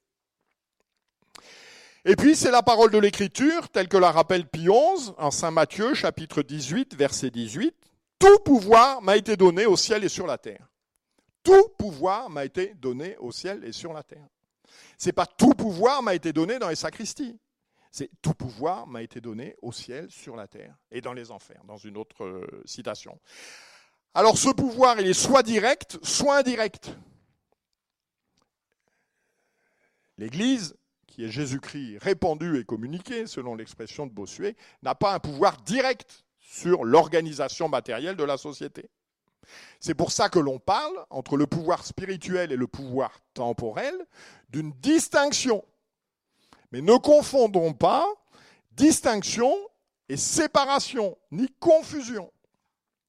Et puis, c'est la parole de l'Écriture, telle que la rappelle Pie XI, en Saint Matthieu, chapitre 18, verset 18. Tout pouvoir m'a été donné au ciel et sur la terre. Tout pouvoir m'a été donné au ciel et sur la terre. C'est pas tout pouvoir m'a été donné dans les sacristies. C'est tout pouvoir m'a été donné au ciel, sur la terre et dans les enfers, dans une autre euh, citation. Alors ce pouvoir, il est soit direct, soit indirect. L'Église, qui est Jésus-Christ répandu et communiqué, selon l'expression de Bossuet, n'a pas un pouvoir direct sur l'organisation matérielle de la société. C'est pour ça que l'on parle, entre le pouvoir spirituel et le pouvoir temporel, d'une distinction. Mais ne confondons pas distinction et séparation, ni confusion.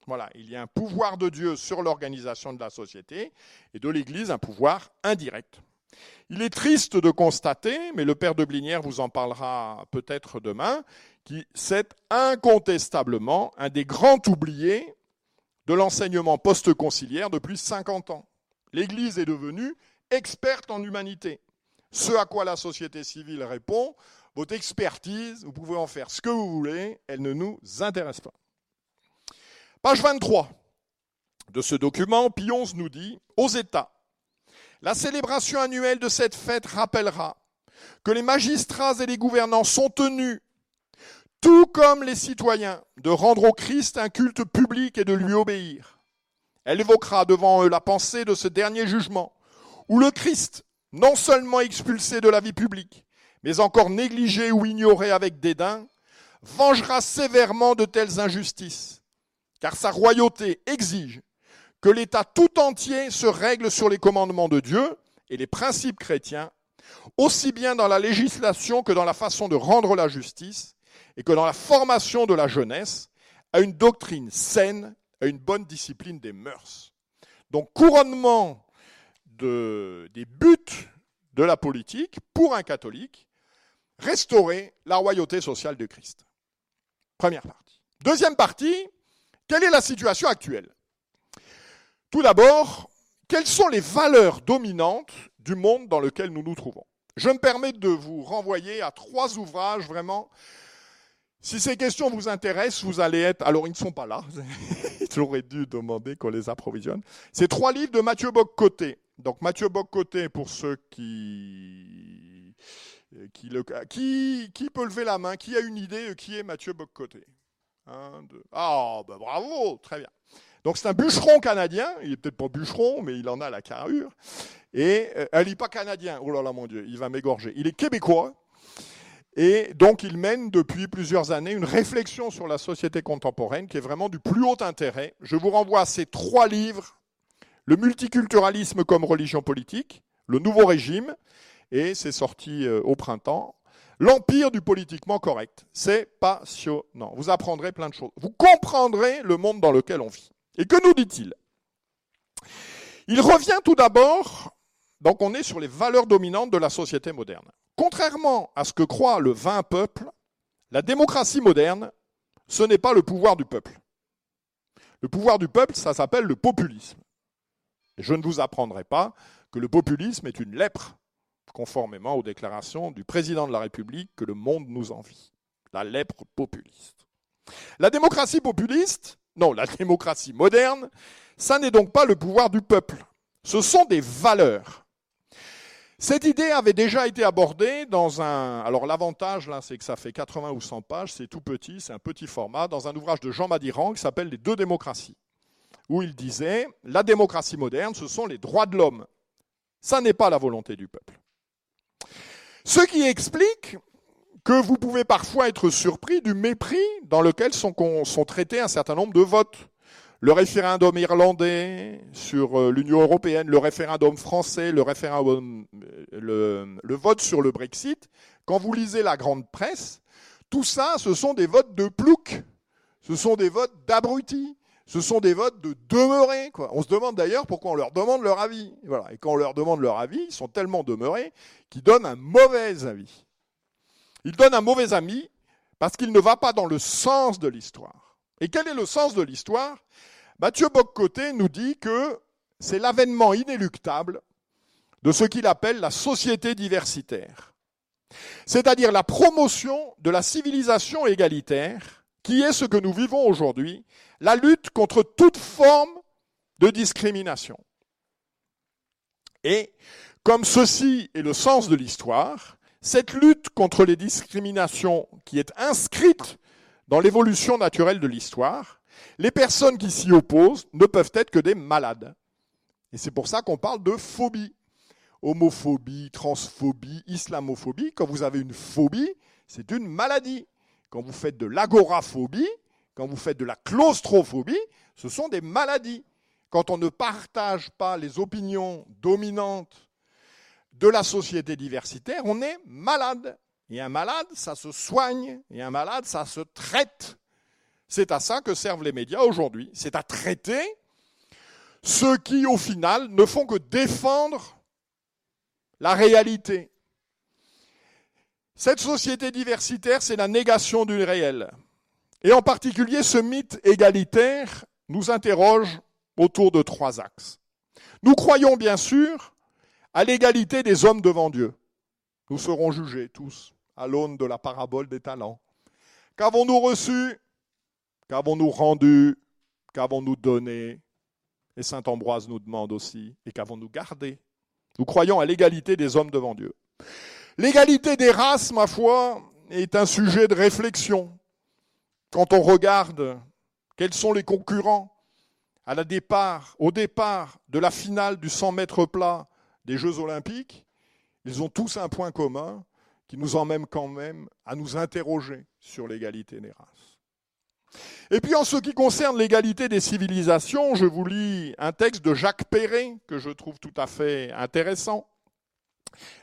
Voilà, il y a un pouvoir de Dieu sur l'organisation de la société et de l'Église un pouvoir indirect. Il est triste de constater, mais le père de Blinière vous en parlera peut-être demain, qui c'est incontestablement un des grands oubliés de l'enseignement post-conciliaire depuis 50 ans. L'Église est devenue experte en humanité. Ce à quoi la société civile répond, votre expertise, vous pouvez en faire ce que vous voulez, elle ne nous intéresse pas. Page 23 de ce document, Pionze nous dit, aux États, la célébration annuelle de cette fête rappellera que les magistrats et les gouvernants sont tenus, tout comme les citoyens, de rendre au Christ un culte public et de lui obéir. Elle évoquera devant eux la pensée de ce dernier jugement, où le Christ, non seulement expulsé de la vie publique, mais encore négligé ou ignoré avec dédain, vengera sévèrement de telles injustices, car sa royauté exige que l'État tout entier se règle sur les commandements de Dieu et les principes chrétiens, aussi bien dans la législation que dans la façon de rendre la justice, et que dans la formation de la jeunesse, à une doctrine saine, à une bonne discipline des mœurs. Donc couronnement de, des buts de la politique pour un catholique, restaurer la royauté sociale de Christ. Première partie. Deuxième partie, quelle est la situation actuelle? Tout d'abord, quelles sont les valeurs dominantes du monde dans lequel nous nous trouvons? Je me permets de vous renvoyer à trois ouvrages vraiment. Si ces questions vous intéressent, vous allez être. Alors, ils ne sont pas là. J'aurais dû demander qu'on les approvisionne. C'est trois livres de Mathieu Boccoté. Donc, Mathieu Boccoté, pour ceux qui. Qui, qui, peut lever la main Qui a une idée Qui est Mathieu Boccoté Un, deux. Ah, ben bravo Très bien. Donc c'est un bûcheron canadien, il est peut-être pas bûcheron, mais il en a la carrure. Et elle n'est pas canadien, oh là là mon Dieu, il va m'égorger. Il est québécois, et donc il mène depuis plusieurs années une réflexion sur la société contemporaine qui est vraiment du plus haut intérêt. Je vous renvoie à ces trois livres, Le multiculturalisme comme religion politique, Le nouveau régime, et c'est sorti euh, au printemps, L'empire du politiquement correct. C'est passionnant. Vous apprendrez plein de choses. Vous comprendrez le monde dans lequel on vit. Et que nous dit-il? Il revient tout d'abord, donc on est sur les valeurs dominantes de la société moderne. Contrairement à ce que croit le vain peuple, la démocratie moderne, ce n'est pas le pouvoir du peuple. Le pouvoir du peuple, ça s'appelle le populisme. Je ne vous apprendrai pas que le populisme est une lèpre, conformément aux déclarations du président de la République que le monde nous envie. La lèpre populiste. La démocratie populiste, non, la démocratie moderne, ça n'est donc pas le pouvoir du peuple. Ce sont des valeurs. Cette idée avait déjà été abordée dans un. Alors l'avantage là, c'est que ça fait 80 ou 100 pages, c'est tout petit, c'est un petit format, dans un ouvrage de Jean Madiran qui s'appelle Les deux démocraties, où il disait la démocratie moderne, ce sont les droits de l'homme. Ça n'est pas la volonté du peuple. Ce qui explique que vous pouvez parfois être surpris du mépris dans lequel sont, sont traités un certain nombre de votes. Le référendum irlandais sur euh, l'Union européenne, le référendum français, le référendum, euh, vote sur le Brexit. Quand vous lisez la grande presse, tout ça, ce sont des votes de plouc, ce sont des votes d'abrutis, ce sont des votes de demeurés. On se demande d'ailleurs pourquoi on leur demande leur avis. Et quand on leur demande leur avis, ils sont tellement demeurés qu'ils donnent un mauvais avis. Il donne un mauvais ami parce qu'il ne va pas dans le sens de l'histoire. Et quel est le sens de l'histoire? Mathieu Boccoté nous dit que c'est l'avènement inéluctable de ce qu'il appelle la société diversitaire, c'est-à-dire la promotion de la civilisation égalitaire, qui est ce que nous vivons aujourd'hui, la lutte contre toute forme de discrimination. Et comme ceci est le sens de l'histoire, cette lutte contre les discriminations qui est inscrite dans l'évolution naturelle de l'histoire, les personnes qui s'y opposent ne peuvent être que des malades. Et c'est pour ça qu'on parle de phobie. Homophobie, transphobie, islamophobie. Quand vous avez une phobie, c'est une maladie. Quand vous faites de l'agoraphobie, quand vous faites de la claustrophobie, ce sont des maladies. Quand on ne partage pas les opinions dominantes de la société diversitaire, on est malade. Et un malade, ça se soigne, et un malade, ça se traite. C'est à ça que servent les médias aujourd'hui. C'est à traiter ceux qui, au final, ne font que défendre la réalité. Cette société diversitaire, c'est la négation du réel. Et en particulier, ce mythe égalitaire nous interroge autour de trois axes. Nous croyons bien sûr à l'égalité des hommes devant Dieu. Nous serons jugés tous à l'aune de la parabole des talents. Qu'avons-nous reçu Qu'avons-nous rendu? Qu'avons-nous donné? Et Saint Ambroise nous demande aussi, et qu'avons-nous gardé? Nous croyons à l'égalité des hommes devant Dieu. L'égalité des races, ma foi, est un sujet de réflexion. Quand on regarde quels sont les concurrents à la départ, au départ de la finale du 100 mètres plat des Jeux olympiques, ils ont tous un point commun qui nous emmène quand même à nous interroger sur l'égalité des races. Et puis en ce qui concerne l'égalité des civilisations, je vous lis un texte de Jacques Perret que je trouve tout à fait intéressant.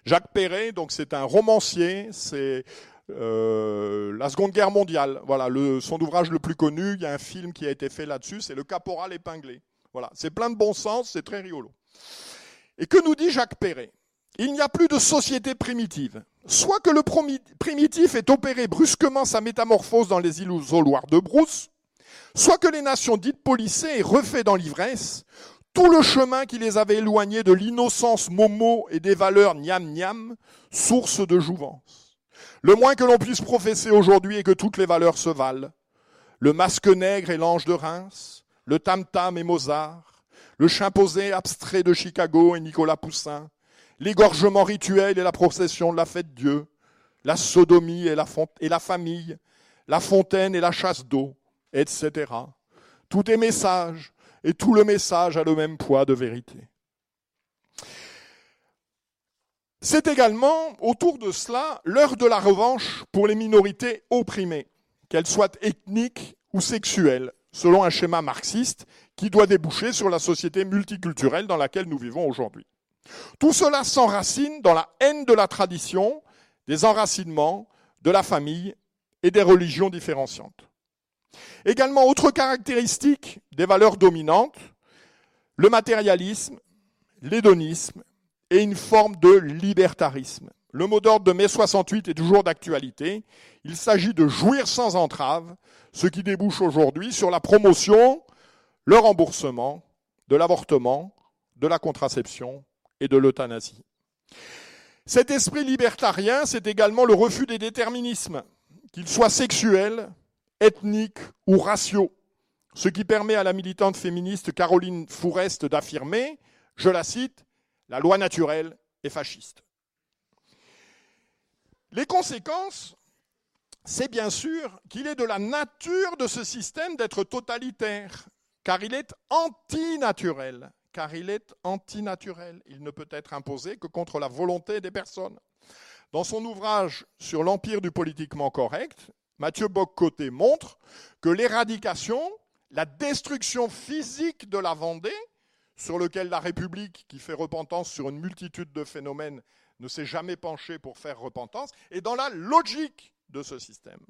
Jacques Perret, donc c'est un romancier, c'est euh, la Seconde Guerre mondiale. Voilà, son ouvrage le plus connu, il y a un film qui a été fait là-dessus, c'est Le Caporal épinglé. Voilà, c'est plein de bon sens, c'est très rigolo. Et que nous dit Jacques Perret? Il n'y a plus de société primitive. Soit que le primitif ait opéré brusquement sa métamorphose dans les isoloirs de Brousse, soit que les nations dites policées aient refait dans l'ivresse tout le chemin qui les avait éloignés de l'innocence momo et des valeurs niam niam, source de jouvence. Le moins que l'on puisse professer aujourd'hui est que toutes les valeurs se valent. Le masque nègre et l'ange de Reims, le tam-tam et Mozart, le chimposé abstrait de Chicago et Nicolas Poussin, l'égorgement rituel et la procession de la fête Dieu, la sodomie et la, et la famille, la fontaine et la chasse d'eau, etc. Tout est message, et tout le message a le même poids de vérité. C'est également, autour de cela, l'heure de la revanche pour les minorités opprimées, qu'elles soient ethniques ou sexuelles, selon un schéma marxiste qui doit déboucher sur la société multiculturelle dans laquelle nous vivons aujourd'hui. Tout cela s'enracine dans la haine de la tradition, des enracinements, de la famille et des religions différenciantes. Également, autre caractéristique des valeurs dominantes, le matérialisme, l'hédonisme et une forme de libertarisme. Le mot d'ordre de mai 68 est toujours d'actualité. Il s'agit de jouir sans entrave, ce qui débouche aujourd'hui sur la promotion, le remboursement de l'avortement, de la contraception et de l'euthanasie. Cet esprit libertarien, c'est également le refus des déterminismes, qu'ils soient sexuels, ethniques ou raciaux, ce qui permet à la militante féministe Caroline Fourest d'affirmer, je la cite, la loi naturelle est fasciste. Les conséquences, c'est bien sûr qu'il est de la nature de ce système d'être totalitaire, car il est antinaturel, car il est antinaturel. Il ne peut être imposé que contre la volonté des personnes. Dans son ouvrage sur l'empire du politiquement correct, Mathieu Boccoté montre que l'éradication, la destruction physique de la Vendée, sur lequel la République, qui fait repentance sur une multitude de phénomènes, ne s'est jamais penchée pour faire repentance, est dans la logique de ce système.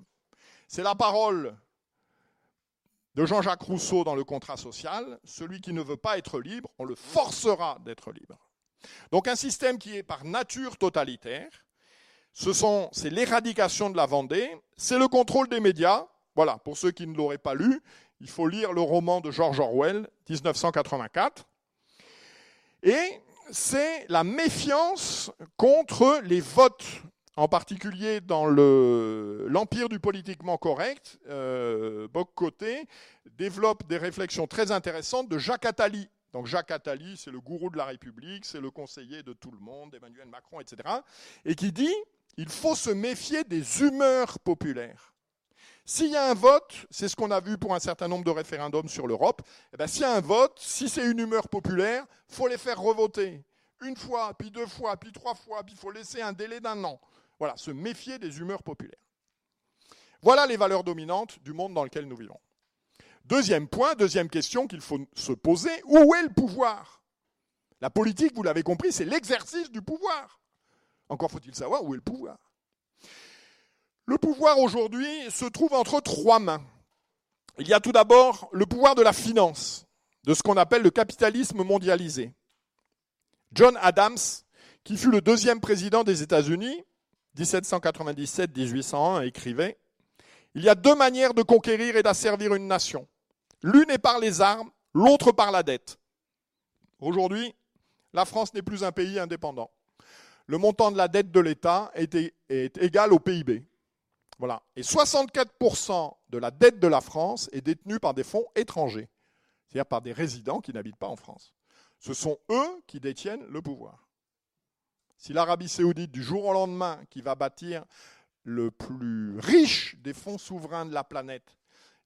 C'est la parole de Jean-Jacques Rousseau dans le contrat social, celui qui ne veut pas être libre, on le forcera d'être libre. Donc un système qui est par nature totalitaire, c'est l'éradication de la Vendée, c'est le contrôle des médias. Voilà, pour ceux qui ne l'auraient pas lu, il faut lire le roman de George Orwell, 1984. Et c'est la méfiance contre les votes, en particulier dans l'empire du politiquement correct. Euh, développe des réflexions très intéressantes de Jacques Attali. Donc Jacques Attali, c'est le gourou de la République, c'est le conseiller de tout le monde, Emmanuel Macron, etc. Et qui dit il faut se méfier des humeurs populaires. S'il y a un vote, c'est ce qu'on a vu pour un certain nombre de référendums sur l'Europe, eh ben, s'il y a un vote, si c'est une humeur populaire, faut les faire revoter. Une fois, puis deux fois, puis trois fois, puis il faut laisser un délai d'un an. Voilà, se méfier des humeurs populaires. Voilà les valeurs dominantes du monde dans lequel nous vivons. Deuxième point, deuxième question qu'il faut se poser, où est le pouvoir? La politique, vous l'avez compris, c'est l'exercice du pouvoir. Encore faut-il savoir où est le pouvoir. Le pouvoir aujourd'hui se trouve entre trois mains. Il y a tout d'abord le pouvoir de la finance, de ce qu'on appelle le capitalisme mondialisé. John Adams, qui fut le deuxième président des États-Unis, 1797-1801, écrivait Il y a deux manières de conquérir et d'asservir une nation. L'une est par les armes, l'autre par la dette. Aujourd'hui, la France n'est plus un pays indépendant. Le montant de la dette de l'État est, égal au PIB. Voilà. Et 64% de la dette de la France est détenue par des fonds étrangers, c'est-à-dire par des résidents qui n'habitent pas en France. Ce sont eux qui détiennent le pouvoir. Si l'Arabie saoudite, du jour au lendemain, qui va bâtir le plus riche des fonds souverains de la planète,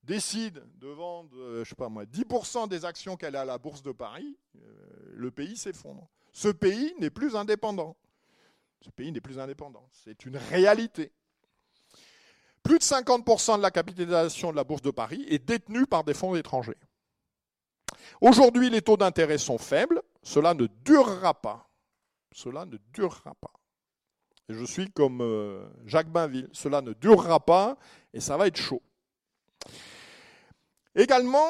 décide de vendre, euh, je sais pas moi, 10% des actions qu'elle a à la bourse de Paris, euh, le pays s'effondre. Ce pays n'est plus indépendant. Ce pays n'est plus indépendant. C'est une réalité. Plus de 50% de la capitalisation de la bourse de Paris est détenue par des fonds étrangers. Aujourd'hui, les taux d'intérêt sont faibles. Cela ne durera pas cela ne durera pas. Je suis comme euh, Jacques Bainville, cela ne durera pas et ça va être chaud. Également,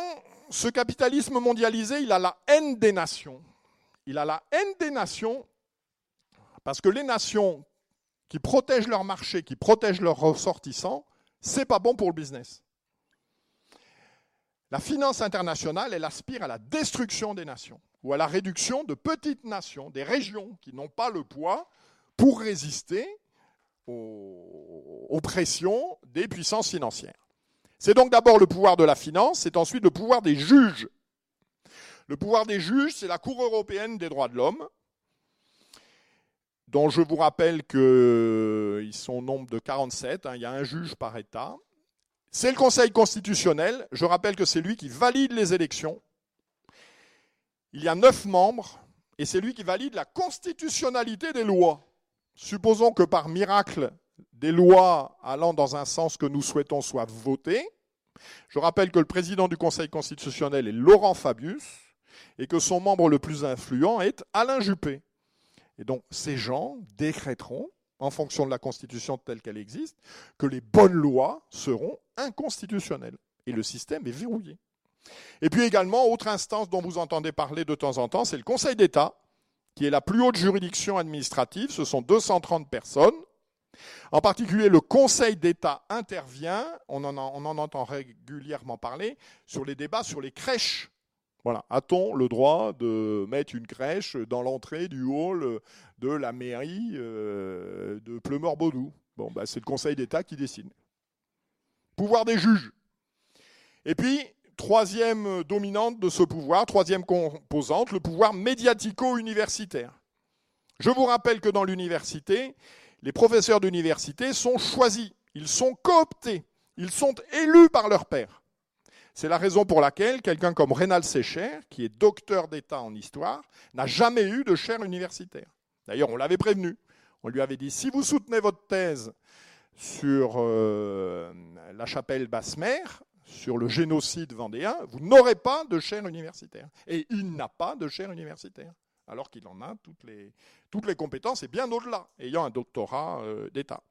ce capitalisme mondialisé, il a la haine des nations. Il a la haine des nations parce que les nations qui protègent leur marché, qui protègent leurs ressortissants, c'est pas bon pour le business. La finance internationale, elle aspire à la destruction des nations ou à la réduction de petites nations, des régions qui n'ont pas le poids pour résister aux, pressions des puissances financières. C'est donc d'abord le pouvoir de la finance, c'est ensuite le pouvoir des juges. Le pouvoir des juges, c'est la Cour européenne des droits de l'homme, dont je vous rappelle qu'ils sont au nombre de 47, hein, il y a un juge par État. C'est le Conseil constitutionnel, je rappelle que c'est lui qui valide les élections, il y a neuf membres, et c'est lui qui valide la constitutionnalité des lois. Supposons que par miracle, des lois allant dans un sens que nous souhaitons soient votées. Je rappelle que le président du Conseil constitutionnel est Laurent Fabius et que son membre le plus influent est Alain Juppé. Et donc ces gens décréteront, en fonction de la Constitution telle qu'elle existe, que les bonnes lois seront inconstitutionnelles. Et le système est verrouillé. Et puis également, autre instance dont vous entendez parler de temps en temps, c'est le Conseil d'État, qui est la plus haute juridiction administrative. Ce sont 230 personnes. En particulier, le Conseil d'État intervient, on en, entend régulièrement parler, sur les débats sur les crèches. Voilà. A-t-on le droit de mettre une crèche dans l'entrée du hall de la mairie euh, de Pleumeur-Baudou Bon, bah, c'est le Conseil d'État qui décide. Pouvoir des juges. Et puis, troisième dominante de ce pouvoir, troisième composante, le pouvoir médiatico-universitaire. Je vous rappelle que dans l'université, les professeurs d'université sont choisis, ils sont cooptés, ils sont élus par leur père. C'est la raison pour laquelle quelqu'un comme Rénal Sécher, qui est docteur d'État en histoire, n'a jamais eu de chaire universitaire. D'ailleurs, on l'avait prévenu. On lui avait dit, si vous soutenez votre thèse sur euh, la chapelle basse-mère, sur le génocide vendéen, vous n'aurez pas de chaire universitaire. Et il n'a pas de chaire universitaire, alors qu'il en a toutes les, toutes les compétences et bien au-delà, ayant un doctorat euh, d'État.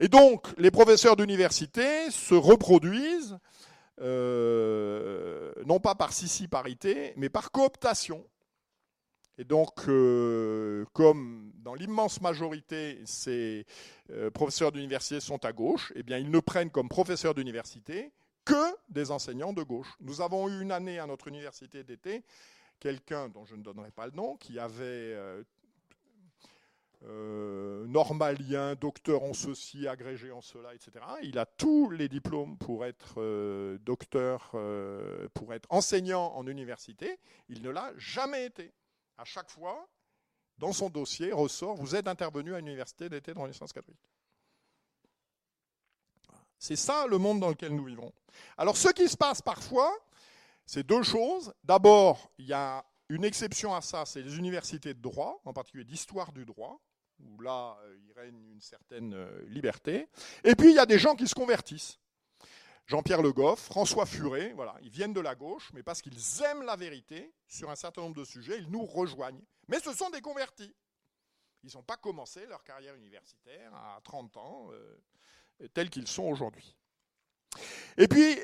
Et donc, les professeurs d'université se reproduisent, euh, non pas par sissi-parité, mais par cooptation. Et donc, euh, comme dans l'immense majorité, ces professeurs d'université sont à gauche, eh bien, ils ne prennent comme professeurs d'université que des enseignants de gauche. Nous avons eu une année à notre université d'été, quelqu'un dont je ne donnerai pas le nom, qui avait euh, euh, normalien, docteur en ceci, agrégé en cela, etc. Il a tous les diplômes pour être euh, docteur, pour être enseignant en université. Il ne l'a jamais été. À chaque fois, dans son dossier ressort, vous êtes intervenu à l'université d'été dans les sciences catholiques. C'est ça le monde dans lequel nous vivons. Alors ce qui se passe parfois, c'est deux choses. D'abord, il y a une exception à ça, c'est les universités de droit, en particulier d'histoire du droit, où là, euh, il règne une certaine euh, liberté. Et puis, il y a des gens qui se convertissent. Jean-Pierre Le Goff, François Furet, voilà, ils viennent de la gauche, mais parce qu'ils aiment la vérité sur un certain nombre de sujets, ils nous rejoignent. Mais ce sont des convertis. Ils n'ont pas commencé leur carrière universitaire à 30 ans. Euh, tels qu'ils sont aujourd'hui. Et puis,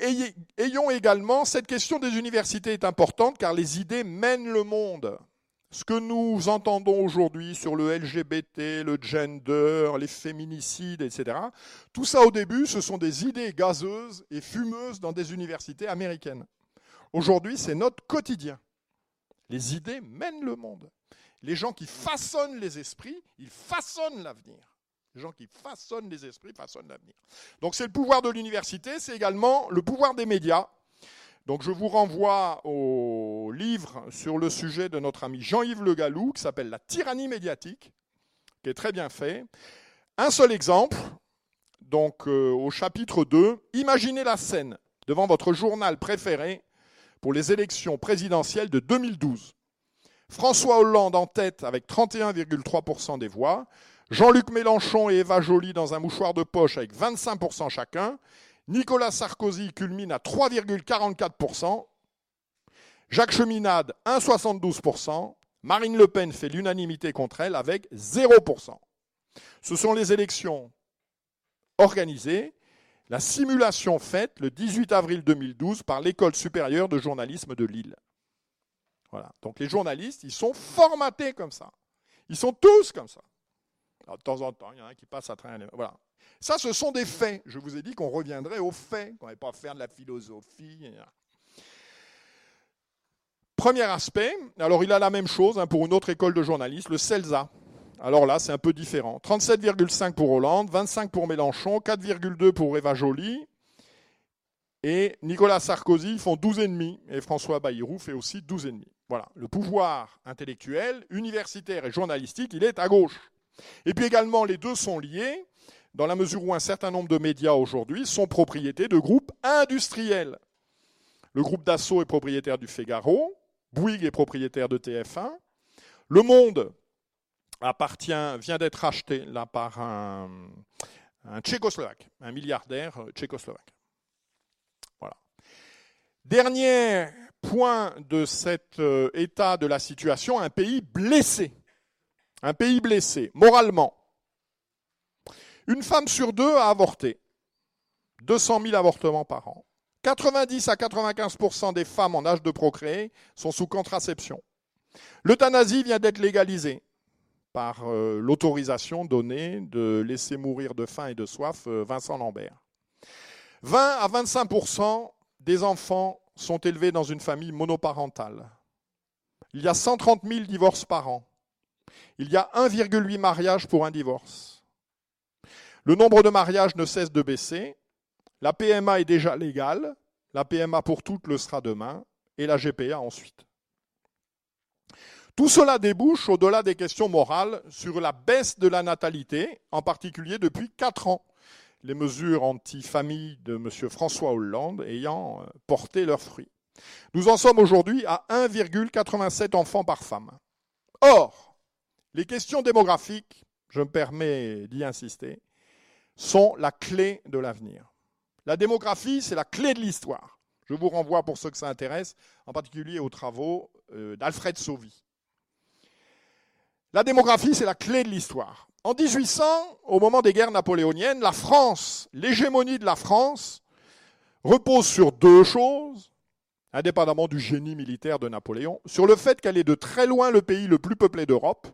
ayons également, cette question des universités est importante car les idées mènent le monde. ce que nous entendons aujourd'hui sur le LGBT, le gender, les féminicides, etc., tout ça au début, ce sont des idées gazeuses et fumeuses dans des universités américaines. Aujourd'hui, c'est notre quotidien. Les idées mènent le monde. Les gens qui façonnent les esprits, ils façonnent l'avenir. Les gens qui façonnent les esprits façonnent l'avenir. Donc c'est le pouvoir de l'université, c'est également le pouvoir des médias. Donc je vous renvoie au livre sur le sujet de notre ami Jean-Yves Le Gallou qui s'appelle La tyrannie médiatique, qui est très bien fait. Un seul exemple, donc euh, au chapitre 2, imaginez la scène devant votre journal préféré pour les élections présidentielles de 2012. François Hollande en tête avec 31,3% des voix, Jean-Luc Mélenchon et Eva Joly dans un mouchoir de poche avec 25% chacun, Nicolas Sarkozy culmine à 3,44%, Jacques Cheminade 1,72%, Marine Le Pen fait l'unanimité contre elle avec 0%. Ce sont les élections organisées, la simulation faite le 18 avril 2012 par l'École supérieure de journalisme de Lille. Voilà. Donc les journalistes, ils sont formatés comme ça. Ils sont tous comme ça. De temps en temps, il y en a qui passent à travers. Voilà. Ça, ce sont des faits. Je vous ai dit qu'on reviendrait aux faits, qu'on n'allait pas faire de la philosophie. Premier aspect, alors il a la même chose hein, pour une autre école de journalistes, le CELSA. Alors là, c'est un peu différent. 37,5 pour Hollande, 25 pour Mélenchon, 4,2 pour Eva Joly, et Nicolas Sarkozy font 12,5 et François Bayrou fait aussi 12,5. Voilà, le pouvoir intellectuel, universitaire et journalistique, il est à gauche. Et puis également, les deux sont liés dans la mesure où un certain nombre de médias aujourd'hui sont propriétés de groupes industriels. Le groupe Dassault est propriétaire du Figaro, Bouygues est propriétaire de TF1, Le Monde appartient, vient d'être acheté là par un, un tchécoslovaque, un milliardaire tchécoslovaque. Dernier point de cet euh, état de la situation, un pays blessé. Un pays blessé, moralement. Une femme sur deux a avorté. 200 000 avortements par an. 90 à 95% des femmes en âge de procréer sont sous contraception. L'euthanasie vient d'être légalisée par euh, l'autorisation donnée de laisser mourir de faim et de soif euh, Vincent Lambert. 20 à 25% des enfants sont élevés dans une famille monoparentale. Il y a 130 000 divorces par an. Il y a 1,8 mariage pour un divorce. Le nombre de mariages ne cesse de baisser. La PMA est déjà légale. La PMA pour toutes le sera demain. Et la GPA ensuite. Tout cela débouche, au-delà des questions morales, sur la baisse de la natalité, en particulier depuis 4 ans les mesures anti-famille de M. François Hollande ayant euh, porté leurs fruits. Nous en sommes aujourd'hui à 1,87 enfants par femme. Or, les questions démographiques, je me permets d'y insister, sont la clé de l'avenir. La démographie, c'est la clé de l'histoire. Je vous renvoie pour ceux que ça intéresse, en particulier aux travaux euh, d'Alfred Sauvy. La démographie, c'est la clé de l'histoire. En 1800, au moment des guerres napoléoniennes, la France, l'hégémonie de la France, repose sur deux choses, indépendamment du génie militaire de Napoléon, sur le fait qu'elle est de très loin le pays le plus peuplé d'Europe.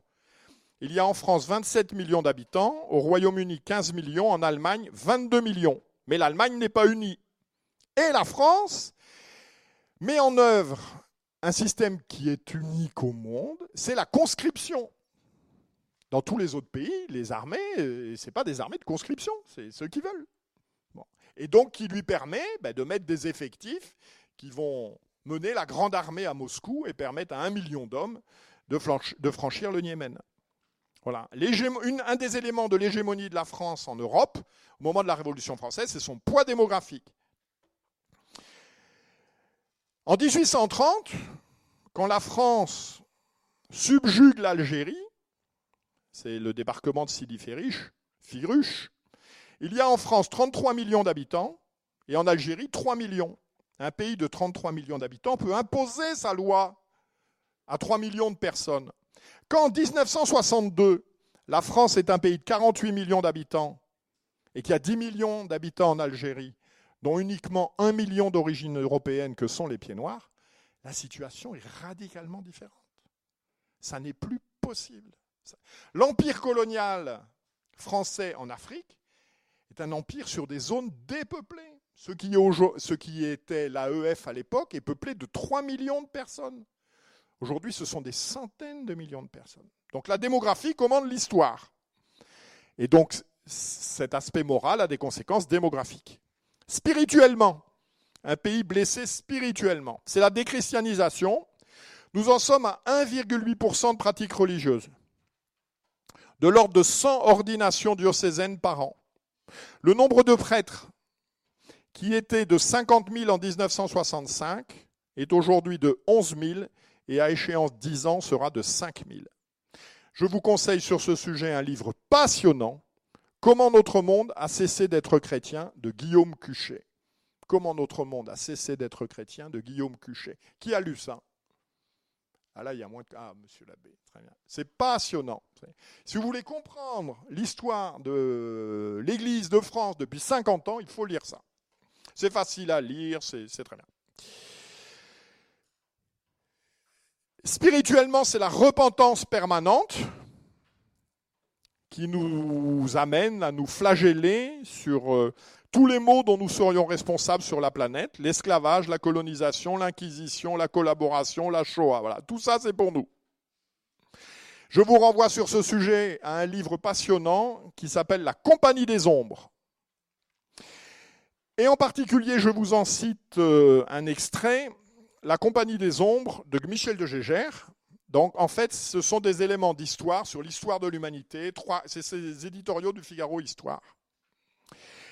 Il y a en France 27 millions d'habitants, au Royaume-Uni 15 millions, en Allemagne 22 millions. Mais l'Allemagne n'est pas unie. Et la France met en œuvre un système qui est unique au monde, c'est la conscription. Dans tous les autres pays, les armées, euh, ce n'est pas des armées de conscription, c'est ceux qui veulent. Et donc qui lui permet ben, de mettre des effectifs qui vont mener la grande armée à Moscou et permettre à un million d'hommes de, de, franchir le Niémen. Voilà. un des éléments de l'hégémonie de la France en Europe, au moment de la Révolution française, c'est son poids démographique. En 1830, quand la France subjugue l'Algérie, c'est le débarquement de Sidi Firuche. Il y a en France 33 millions d'habitants et en Algérie 3 millions. Un pays de 33 millions d'habitants peut imposer sa loi à 3 millions de personnes. Quand en 1962, la France est un pays de 48 millions d'habitants et qu'il y a 10 millions d'habitants en Algérie, dont uniquement 1 million d'origine européenne que sont les pieds noirs, la situation est radicalement différente. Ça n'est plus possible. L'empire colonial français en Afrique est un empire sur des zones dépeuplées. Ce qui, ce qui était l'AEF à l'époque est peuplé de 3 millions de personnes. Aujourd'hui, ce sont des centaines de millions de personnes. Donc la démographie commande l'histoire. Et donc cet aspect moral a des conséquences démographiques. Spirituellement, un pays blessé spirituellement, c'est la déchristianisation. Nous en sommes à 1,8% de pratiques religieuses, de l'ordre de 100 ordinations diocésaines par an. Le nombre de prêtres, qui était de 50 000 en 1965, est aujourd'hui de 11 000 et à échéance 10 ans sera de 5 000. Je vous conseille sur ce sujet un livre passionnant, Comment notre monde a cessé d'être chrétien de Guillaume Cuchet. Comment notre monde a cessé d'être chrétien de Guillaume Cuchet. Qui a lu ça? Ah là, il y a moins de... Ah, monsieur l'abbé, très bien. C'est passionnant. Si vous voulez comprendre l'histoire de l'Église de France depuis 50 ans, il faut lire ça. C'est facile à lire, c'est très bien. Spirituellement, c'est la repentance permanente qui nous amène à nous flageller sur euh, tous les maux dont nous serions responsables sur la planète, l'esclavage, la colonisation, l'inquisition, la collaboration, la Shoah. Voilà, tout ça c'est pour nous. Je vous renvoie sur ce sujet à un livre passionnant qui s'appelle La Compagnie des Ombres. Et en particulier, je vous en cite euh, un extrait, La Compagnie des Ombres de Michel de Gégère, donc, en fait, ce sont des éléments d'histoire sur l'histoire de l'humanité. C'est ces éditoriaux du Figaro Histoire.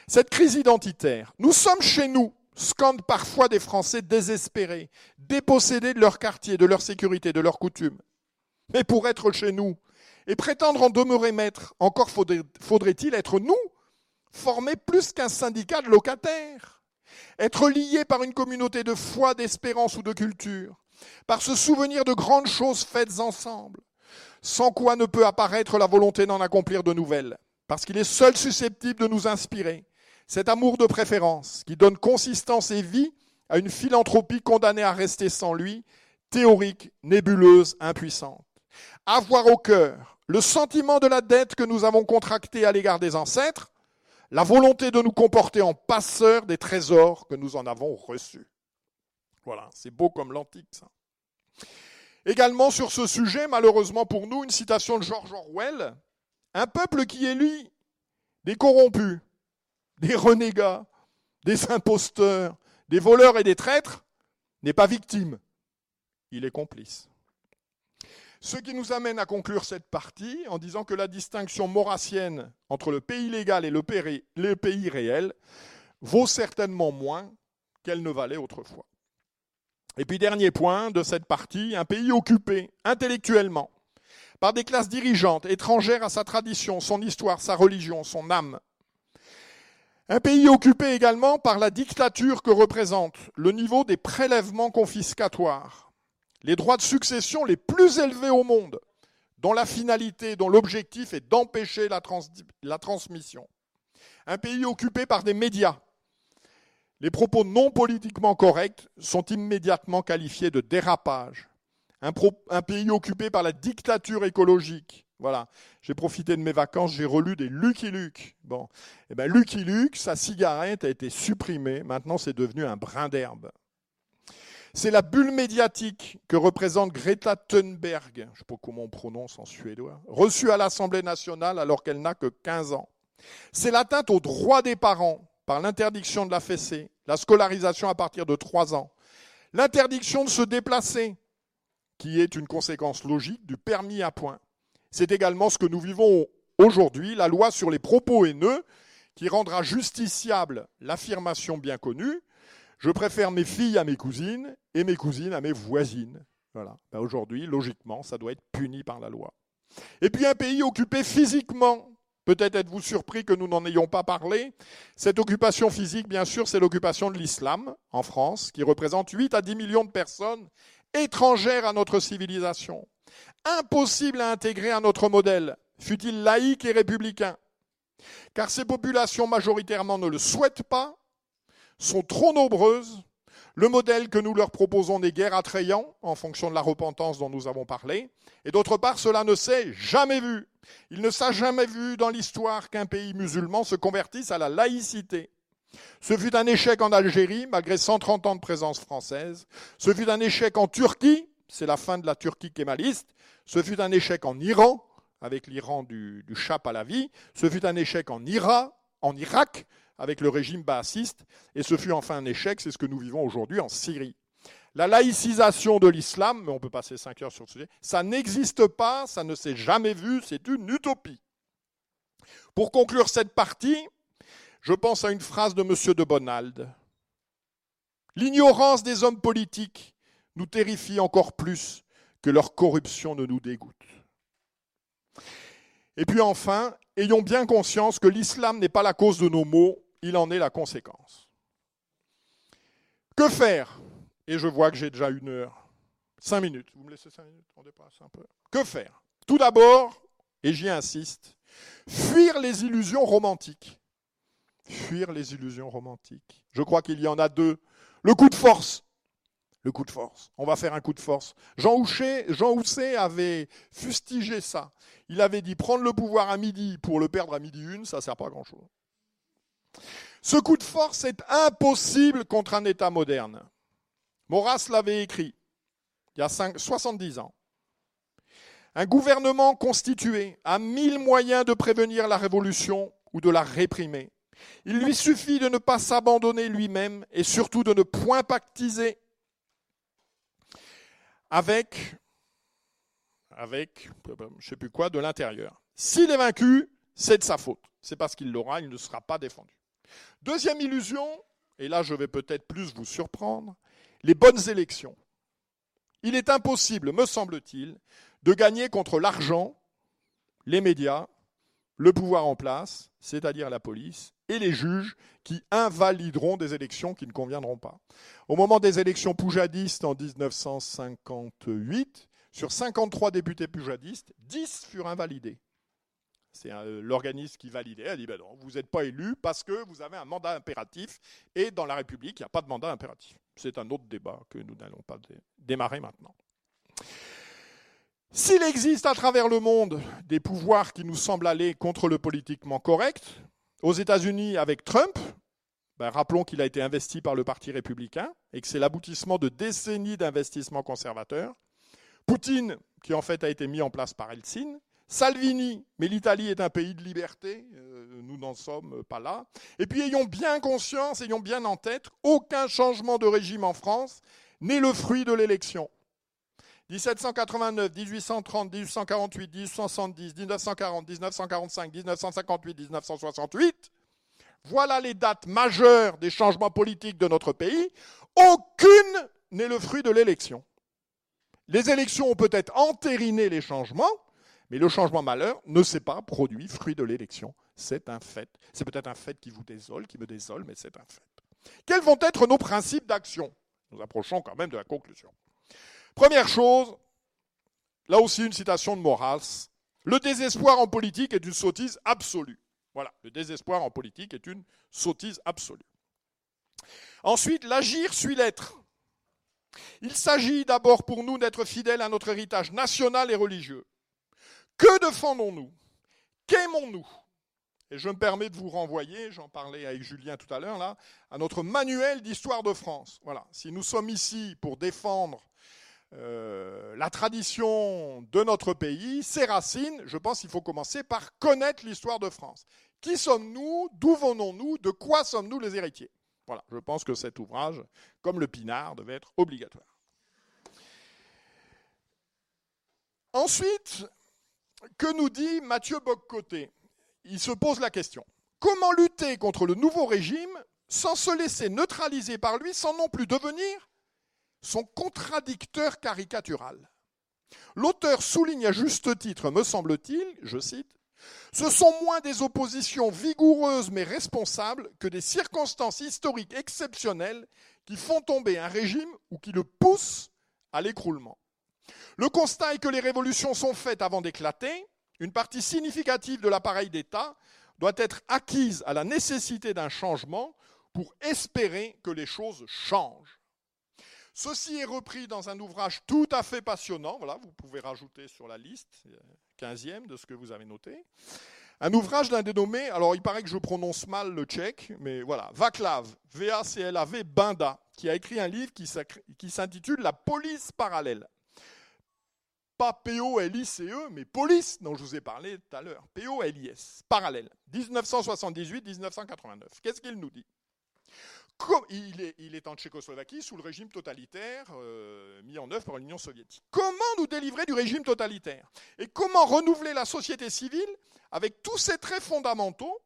Cette crise identitaire, nous sommes chez nous, scandent parfois des Français désespérés, dépossédés de leur quartier, de leur sécurité, de leurs coutumes. Mais pour être chez nous et prétendre en demeurer maître, encore faudrait-il être nous, formés plus qu'un syndicat de locataires, être liés par une communauté de foi, d'espérance ou de culture, par ce souvenir de grandes choses faites ensemble, sans quoi ne peut apparaître la volonté d'en accomplir de nouvelles, parce qu'il est seul susceptible de nous inspirer, cet amour de préférence qui donne consistance et vie à une philanthropie condamnée à rester sans lui, théorique, nébuleuse, impuissante. Avoir au cœur le sentiment de la dette que nous avons contractée à l'égard des ancêtres, la volonté de nous comporter en passeurs des trésors que nous en avons reçus. Voilà, c'est beau comme l'antique, ça. Également sur ce sujet, malheureusement pour nous, une citation de George Orwell. Un peuple qui lui des corrompus, des renégats, des imposteurs, des voleurs et des traîtres n'est pas victime, il est complice. Ce qui nous amène à conclure cette partie en disant que la distinction maurassienne entre le pays légal et le pays réel vaut certainement moins qu'elle ne valait autrefois. Et puis dernier point de cette partie, un pays occupé intellectuellement par des classes dirigeantes étrangères à sa tradition, son histoire, sa religion, son âme. Un pays occupé également par la dictature que représente le niveau des prélèvements confiscatoires, les droits de succession les plus élevés au monde, dont la finalité, dont l'objectif est d'empêcher la, transmission. Un pays occupé par des médias les propos non politiquement corrects sont immédiatement qualifiés de dérapage. Un, pays occupé par la dictature écologique. Voilà. J'ai profité de mes vacances, j'ai relu des Lucky Luke. Bon. Eh ben, Lucky Luke, sa cigarette a été supprimée. Maintenant, c'est devenu un brin d'herbe. C'est la bulle médiatique que représente Greta Thunberg, je ne sais pas comment on prononce en suédois, reçue à l'Assemblée nationale alors qu'elle n'a que 15 ans. C'est l'atteinte aux droits des parents par l'interdiction de la fessée, la scolarisation à partir de 3 ans, l'interdiction de se déplacer, qui est une conséquence logique du permis à point. C'est également ce que nous vivons aujourd'hui, la loi sur les propos haineux, qui rendra justiciable l'affirmation bien connue je préfère mes filles à mes cousines et mes cousines à mes voisines. Voilà. Ben aujourd'hui, logiquement, ça doit être puni par la loi. Et puis un pays occupé physiquement Peut-être êtes-vous surpris que nous n'en ayons pas parlé. Cette occupation physique, bien sûr, c'est l'occupation de l'islam en France, qui représente 8 à 10 millions de personnes étrangères à notre civilisation. Impossible à intégrer à notre modèle, fut-il laïque et républicain. Car ces populations majoritairement ne le souhaitent pas, sont trop nombreuses, Le modèle que nous leur proposons n'est guère attrayant en fonction de la repentance dont nous avons parlé. Et d'autre part, cela ne s'est jamais vu. Il ne s'est jamais vu dans l'histoire qu'un pays musulman se convertisse à la laïcité. Ce fut un échec en Algérie, malgré 130 ans de présence française. Ce fut un échec en Turquie, c'est la fin de la Turquie kémaliste. Ce fut un échec en Iran, avec l'Iran du, du à la vie. Ce fut un échec en Irak, en Irak, avec le régime baassiste. Et ce fut enfin un échec, c'est ce que nous vivons aujourd'hui en Syrie. La laïcisation de l'islam, mais on peut passer cinq heures sur ce sujet, ça n'existe pas, ça ne s'est jamais vu, c'est une utopie. Pour conclure cette partie, je pense à une phrase de M. de Bonald. L'ignorance des hommes politiques nous terrifie encore plus que leur corruption ne nous dégoûte. Et puis enfin, ayons bien conscience que l'islam n'est pas la cause de nos maux, il en est la conséquence. Que faire? Et je vois que j'ai déjà une heure. Cinq minutes. Vous me laissez cinq minutes? On dépasse un peu. Que faire? Tout d'abord, et j'y insiste, fuir les illusions romantiques. Fuir les illusions romantiques. Je crois qu'il y en a deux. Le coup de force. Le coup de force. On va faire un coup de force. Jean Housset, Jean avait fustigé ça. Il avait dit prendre le pouvoir à midi pour le perdre à midi une, ça ne sert pas à grand-chose. Ce coup de force est impossible contre un État moderne. Maurras l'avait écrit il y a 70 ans. Un gouvernement constitué a mille moyens de prévenir la révolution ou de la réprimer. Il lui suffit de ne pas s'abandonner lui-même et surtout de ne point pactiser avec, avec je sais plus quoi, de l'intérieur. S'il est vaincu, c'est de sa faute. C'est parce qu'il l'aura, il ne sera pas défendu. Deuxième illusion, et là je vais peut-être plus vous surprendre, les bonnes élections. Il est impossible, me semble-t-il, de gagner contre l'argent, les médias, le pouvoir en place, c'est-à-dire la police, et les juges qui invalideront des élections qui ne conviendront pas. Au moment des élections poujadistes en 1958, sur 53 députés poujadistes, 10 furent invalidés. C'est l'organisme qui validait. Elle dit ben vous n'êtes pas élu parce que vous avez un mandat impératif. Et dans la République, il n'y a pas de mandat impératif. C'est un autre débat que nous n'allons pas démarrer maintenant. S'il existe à travers le monde des pouvoirs qui nous semblent aller contre le politiquement correct, aux États-Unis avec Trump, ben rappelons qu'il a été investi par le Parti républicain et que c'est l'aboutissement de décennies d'investissements conservateurs. Poutine, qui en fait a été mis en place par Helsinki, Salvini, mais l'Italie est un pays de liberté, euh, nous n'en sommes pas là. Et puis ayons bien conscience, ayons bien en tête, aucun changement de régime en France n'est le fruit de l'élection. 1789, 1830, 1848, 1870, 1940, 1945, 1958, 1968, voilà les dates majeures des changements politiques de notre pays. Aucune n'est le fruit de l'élection. Les élections ont peut-être entériné les changements, mais le changement malheur ne s'est pas produit fruit de l'élection. C'est un fait. C'est peut-être un fait qui vous désole, qui me désole, mais c'est un fait. Quels vont être nos principes d'action? Nous approchons quand même de la conclusion. Première chose, là aussi une citation de Maurras, le désespoir en politique est une sottise absolue. Voilà, le désespoir en politique est une sottise absolue. Ensuite, l'agir suit l'être. Il s'agit d'abord pour nous d'être fidèles à notre héritage national et religieux. Que défendons-nous? Qu'aimons-nous? Et je me permets de vous renvoyer, j'en parlais avec Julien tout à l'heure, là, à notre manuel d'histoire de France. Voilà, si nous sommes ici pour défendre euh, la tradition de notre pays, ses racines, je pense qu'il faut commencer par connaître l'histoire de France. Qui sommes-nous? D'où venons-nous? De quoi sommes-nous les héritiers? Voilà, je pense que cet ouvrage, comme le Pinard, devait être obligatoire. Ensuite, que nous dit Mathieu Boccoté? Il se pose la question. Comment lutter contre le nouveau régime sans se laisser neutraliser par lui, sans non plus devenir son contradicteur caricatural? L'auteur souligne à juste titre, me semble-t-il, je cite, ce sont moins des oppositions vigoureuses mais responsables que des circonstances historiques exceptionnelles qui font tomber un régime ou qui le poussent à l'écroulement. Le constat est que les révolutions sont faites avant d'éclater. Une partie significative de l'appareil d'État doit être acquise à la nécessité d'un changement pour espérer que les choses changent. Ceci est repris dans un ouvrage tout à fait passionnant, voilà, vous pouvez rajouter sur la liste, 15e de ce que vous avez noté. Un ouvrage d'un dénommé, alors il paraît que je prononce mal le tchèque, mais voilà, Vaclav, V-A-C-L-A-V, Binda, qui a écrit un livre qui s'intitule La police parallèle. Pas P-O-L-I-C-E, mais police, dont je vous ai parlé tout à l'heure. P-O-L-I-S, parallèle. 1978-1989. Qu'est-ce qu'il nous dit? Il est, en Tchécoslovaquie sous le régime totalitaire euh, mis en œuvre par l'Union soviétique. Comment nous délivrer du régime totalitaire? Et comment renouveler la société civile avec tous ses traits fondamentaux,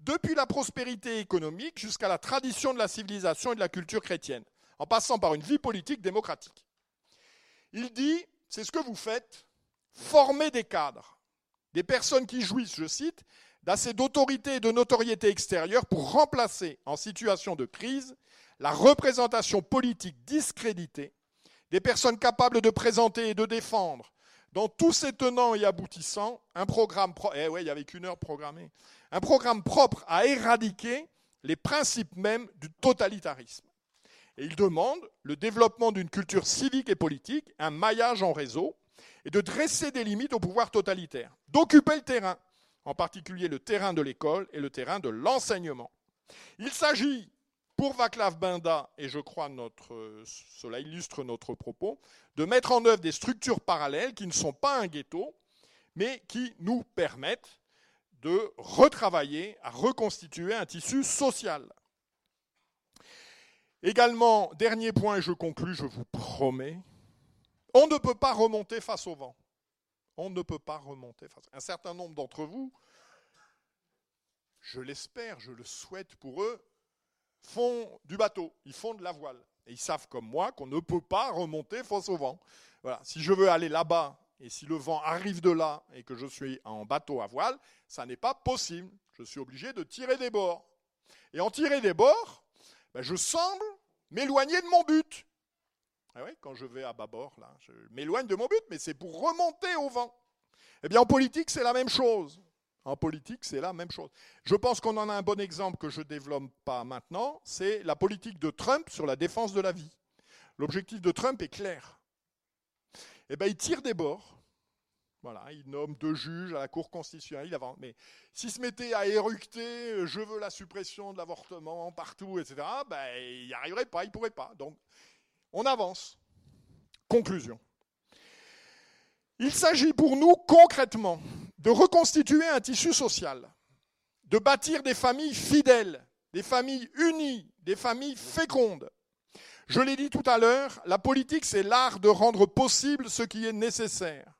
depuis la prospérité économique jusqu'à la tradition de la civilisation et de la culture chrétienne, en passant par une vie politique démocratique? Il dit, c'est ce que vous faites, former des cadres, des personnes qui jouissent, je cite, d'assez d'autorité et de notoriété extérieure pour remplacer en situation de crise la représentation politique discréditée des personnes capables de présenter et de défendre dans tous ses tenants et aboutissants un programme eh heure programmée, un programme propre à éradiquer les principes mêmes du totalitarisme. Et il demande le développement d'une culture civique et politique, un maillage en réseau, et de dresser des limites au pouvoir totalitaire, d'occuper le terrain, en particulier le terrain de l'école et le terrain de l'enseignement. Il s'agit, pour Vaclav Binda, et je crois notre, cela illustre notre propos, de mettre en œuvre des structures parallèles qui ne sont pas un ghetto, mais qui nous permettent de retravailler, à reconstituer un tissu social. Également, dernier point, et je conclus, je vous promets, on ne peut pas remonter face au vent. On ne peut pas remonter. Un certain nombre d'entre vous, je l'espère, je le souhaite pour eux, font du bateau, ils font de la voile. Et ils savent comme moi qu'on ne peut pas remonter face au vent. Voilà. Si je veux aller là-bas et si le vent arrive de là et que je suis en bateau à voile, ça n'est pas possible. Je suis obligé de tirer des bords. Et en tirer des bords, ben, je semble m'éloigner de mon but. Ah quand je vais à bâbord, là, je m'éloigne de mon but, mais c'est pour remonter au vent. Eh bien, en politique, c'est la même chose. En politique, c'est la même chose. Je pense qu'on en a un bon exemple que je ne développe pas maintenant, c'est la politique de Trump sur la défense de la vie. L'objectif de Trump est clair. Eh bien, il tire des bords. Voilà, il nomme deux juges à la Cour constitutionnelle. Mais s'il se mettait à éructer, je veux la suppression de l'avortement partout, etc., ben, il n'y arriverait pas, il ne pourrait pas. Donc, on avance. Conclusion. Il s'agit pour nous concrètement de reconstituer un tissu social, de bâtir des familles fidèles, des familles unies, des familles fécondes. Je l'ai dit tout à l'heure, la politique, c'est l'art de rendre possible ce qui est nécessaire.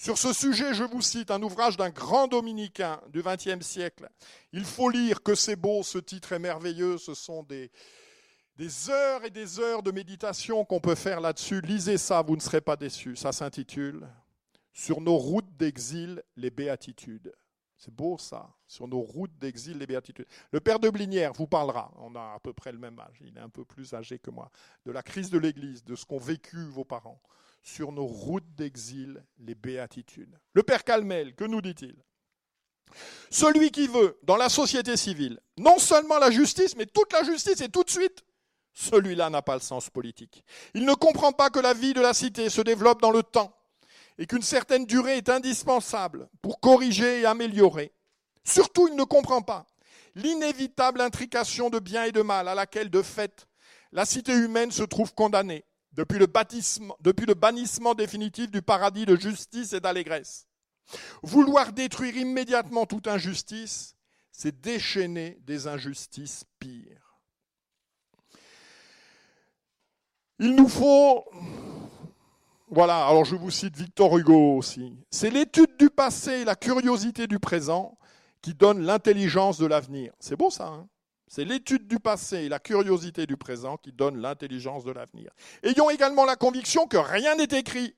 Sur ce sujet, je vous cite un ouvrage d'un grand dominicain du XXe siècle. Il faut lire que c'est beau, ce titre est merveilleux, ce sont des, heures et des heures de méditation qu'on peut faire là-dessus. Lisez ça, vous ne serez pas déçus. Ça s'intitule Sur nos routes d'exil, les béatitudes. C'est beau ça, sur nos routes d'exil, les béatitudes. Le père de Blinière vous parlera, on a à peu près le même âge, il est un peu plus âgé que moi, de la crise de l'Église, de ce qu'ont vécu vos parents. Sur nos routes d'exil, les béatitudes. Le père Calmel, que nous dit-il? Celui qui veut, dans la société civile, non seulement la justice, mais toute la justice et tout de suite, celui-là n'a pas le sens politique. Il ne comprend pas que la vie de la cité se développe dans le temps et qu'une certaine durée est indispensable pour corriger et améliorer. Surtout, il ne comprend pas l'inévitable intrication de bien et de mal à laquelle, de fait, la cité humaine se trouve condamnée depuis le, bannissement définitif du paradis de justice et d'allégresse. Vouloir détruire immédiatement toute injustice, c'est déchaîner des injustices pires. Il nous faut, voilà, alors je vous cite Victor Hugo aussi, c'est l'étude du passé et la curiosité du présent qui donnent l'intelligence de l'avenir. C'est beau ça, hein? C'est l'étude du passé et la curiosité du présent qui donnent l'intelligence de l'avenir. Ayons également la conviction que rien n'est écrit.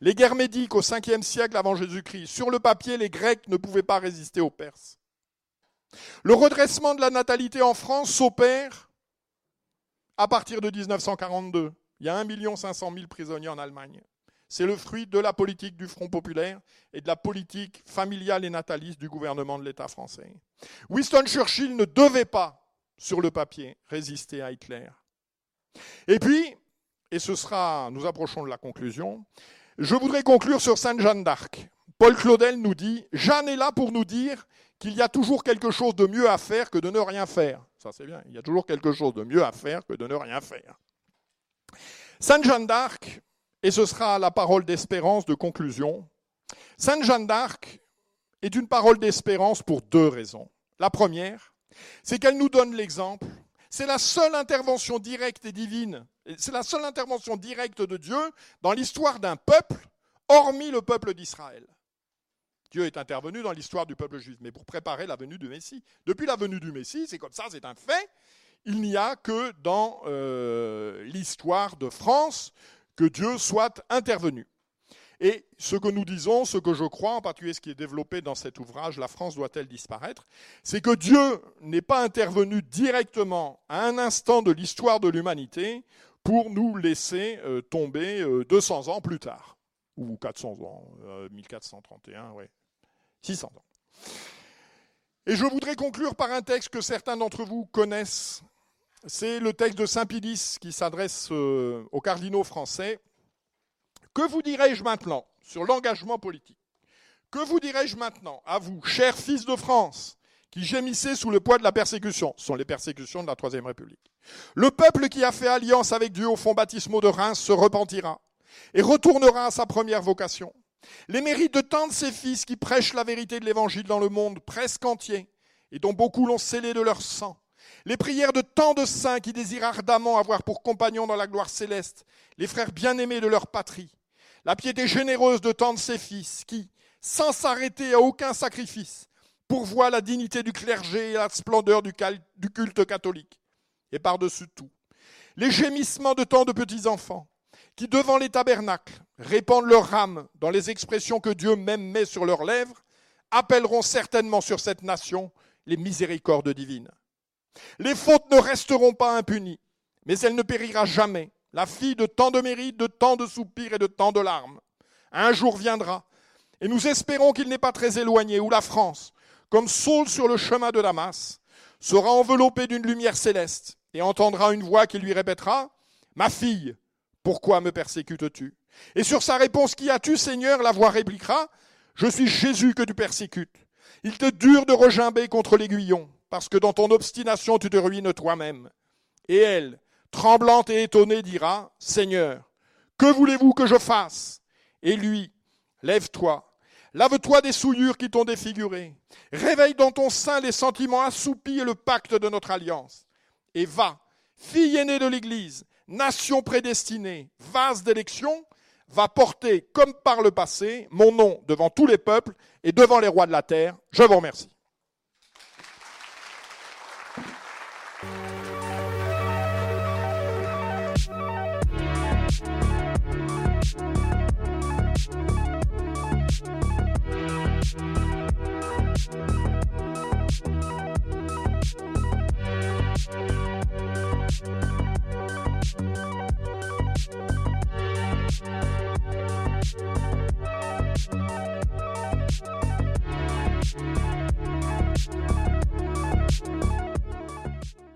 Les guerres médiques au 5e siècle avant Jésus-Christ, sur le papier, les Grecs ne pouvaient pas résister aux Perses. Le redressement de la natalité en France s'opère à partir de 1942. Il y a 1 500 000 prisonniers en Allemagne. C'est le fruit de la politique du Front populaire et de la politique familiale et nataliste du gouvernement de l'État français. Winston Churchill ne devait pas, sur le papier, résister à Hitler. Et puis, et ce sera, nous approchons de la conclusion, je voudrais conclure sur Sainte Jeanne d'Arc. Paul Claudel nous dit, Jeanne est là pour nous dire qu'il y a toujours quelque chose de mieux à faire que de ne rien faire. Ça c'est bien, il y a toujours quelque chose de mieux à faire que de ne rien faire. Sainte Jeanne d'Arc, et ce sera la parole d'espérance de conclusion, Sainte Jeanne d'Arc est une parole d'espérance pour deux raisons. La première, c'est qu'elle nous donne l'exemple. C'est la seule intervention directe et divine, c'est la seule intervention directe de Dieu dans l'histoire d'un peuple, hormis le peuple d'Israël. Dieu est intervenu dans l'histoire du peuple juif, mais pour préparer la venue du Messie. Depuis la venue du Messie, c'est comme ça, c'est un fait. Il n'y a que dans euh, l'histoire de France que Dieu soit intervenu. Et ce que nous disons, ce que je crois, en particulier ce qui est développé dans cet ouvrage, La France doit-elle disparaître, c'est que Dieu n'est pas intervenu directement à un instant de l'histoire de l'humanité pour nous laisser euh, tomber 200 euh, ans plus tard, ou 400 ans, 1431, oui, 600 ans. Et je voudrais conclure par un texte que certains d'entre vous connaissent. C'est le texte de Saint-Pédis qui s'adresse euh, aux cardinaux français que vous dirais-je maintenant sur l'engagement politique? Que vous dirais-je maintenant à vous, chers fils de France, qui gémissez sous le poids de la persécution? Ce sont les persécutions de la Troisième République. Le peuple qui a fait alliance avec Dieu au fond baptismaux de Reims se repentira et retournera à sa première vocation. Les mérites de tant de ces fils qui prêchent la vérité de l'Évangile dans le monde presque entier et dont beaucoup l'ont scellé de leur sang, les prières de tant de saints qui désirent ardemment avoir pour compagnons dans la gloire céleste les frères bien-aimés de leur patrie, la piété généreuse de tant de ses fils qui, sans s'arrêter à aucun sacrifice, pourvoient la dignité du clergé et la splendeur du culte catholique. Et par-dessus tout, les gémissements de tant de petits-enfants qui, devant les tabernacles, répandent leur âme dans les expressions que Dieu même met sur leurs lèvres, appelleront certainement sur cette nation les miséricordes divines. Les fautes ne resteront pas impunies, mais elle ne périra jamais, la fille de tant de mérites, de tant de soupirs et de tant de larmes. Un jour viendra, et nous espérons qu'il n'est pas très éloigné, où la France, comme Saul sur le chemin de Damas, sera enveloppée d'une lumière céleste et entendra une voix qui lui répétera Ma fille, pourquoi me persécutes-tu? Et sur sa réponse Qui as-tu, Seigneur? la voix répliquera Je suis Jésus que tu persécutes. Il te dure de regimber contre l'aiguillon, parce que dans ton obstination tu te ruines toi-même. Et elle, tremblante et étonnée, dira, Seigneur, que voulez-vous que je fasse? Et lui, lève-toi, lave-toi des souillures qui t'ont défiguré, réveille dans ton sein les sentiments assoupis et le pacte de notre alliance, et va, fille aînée de l'Église, nation prédestinée, vase d'élection, va porter, comme par le passé, mon nom devant tous les peuples et devant les rois de la terre. Je vous remercie. Música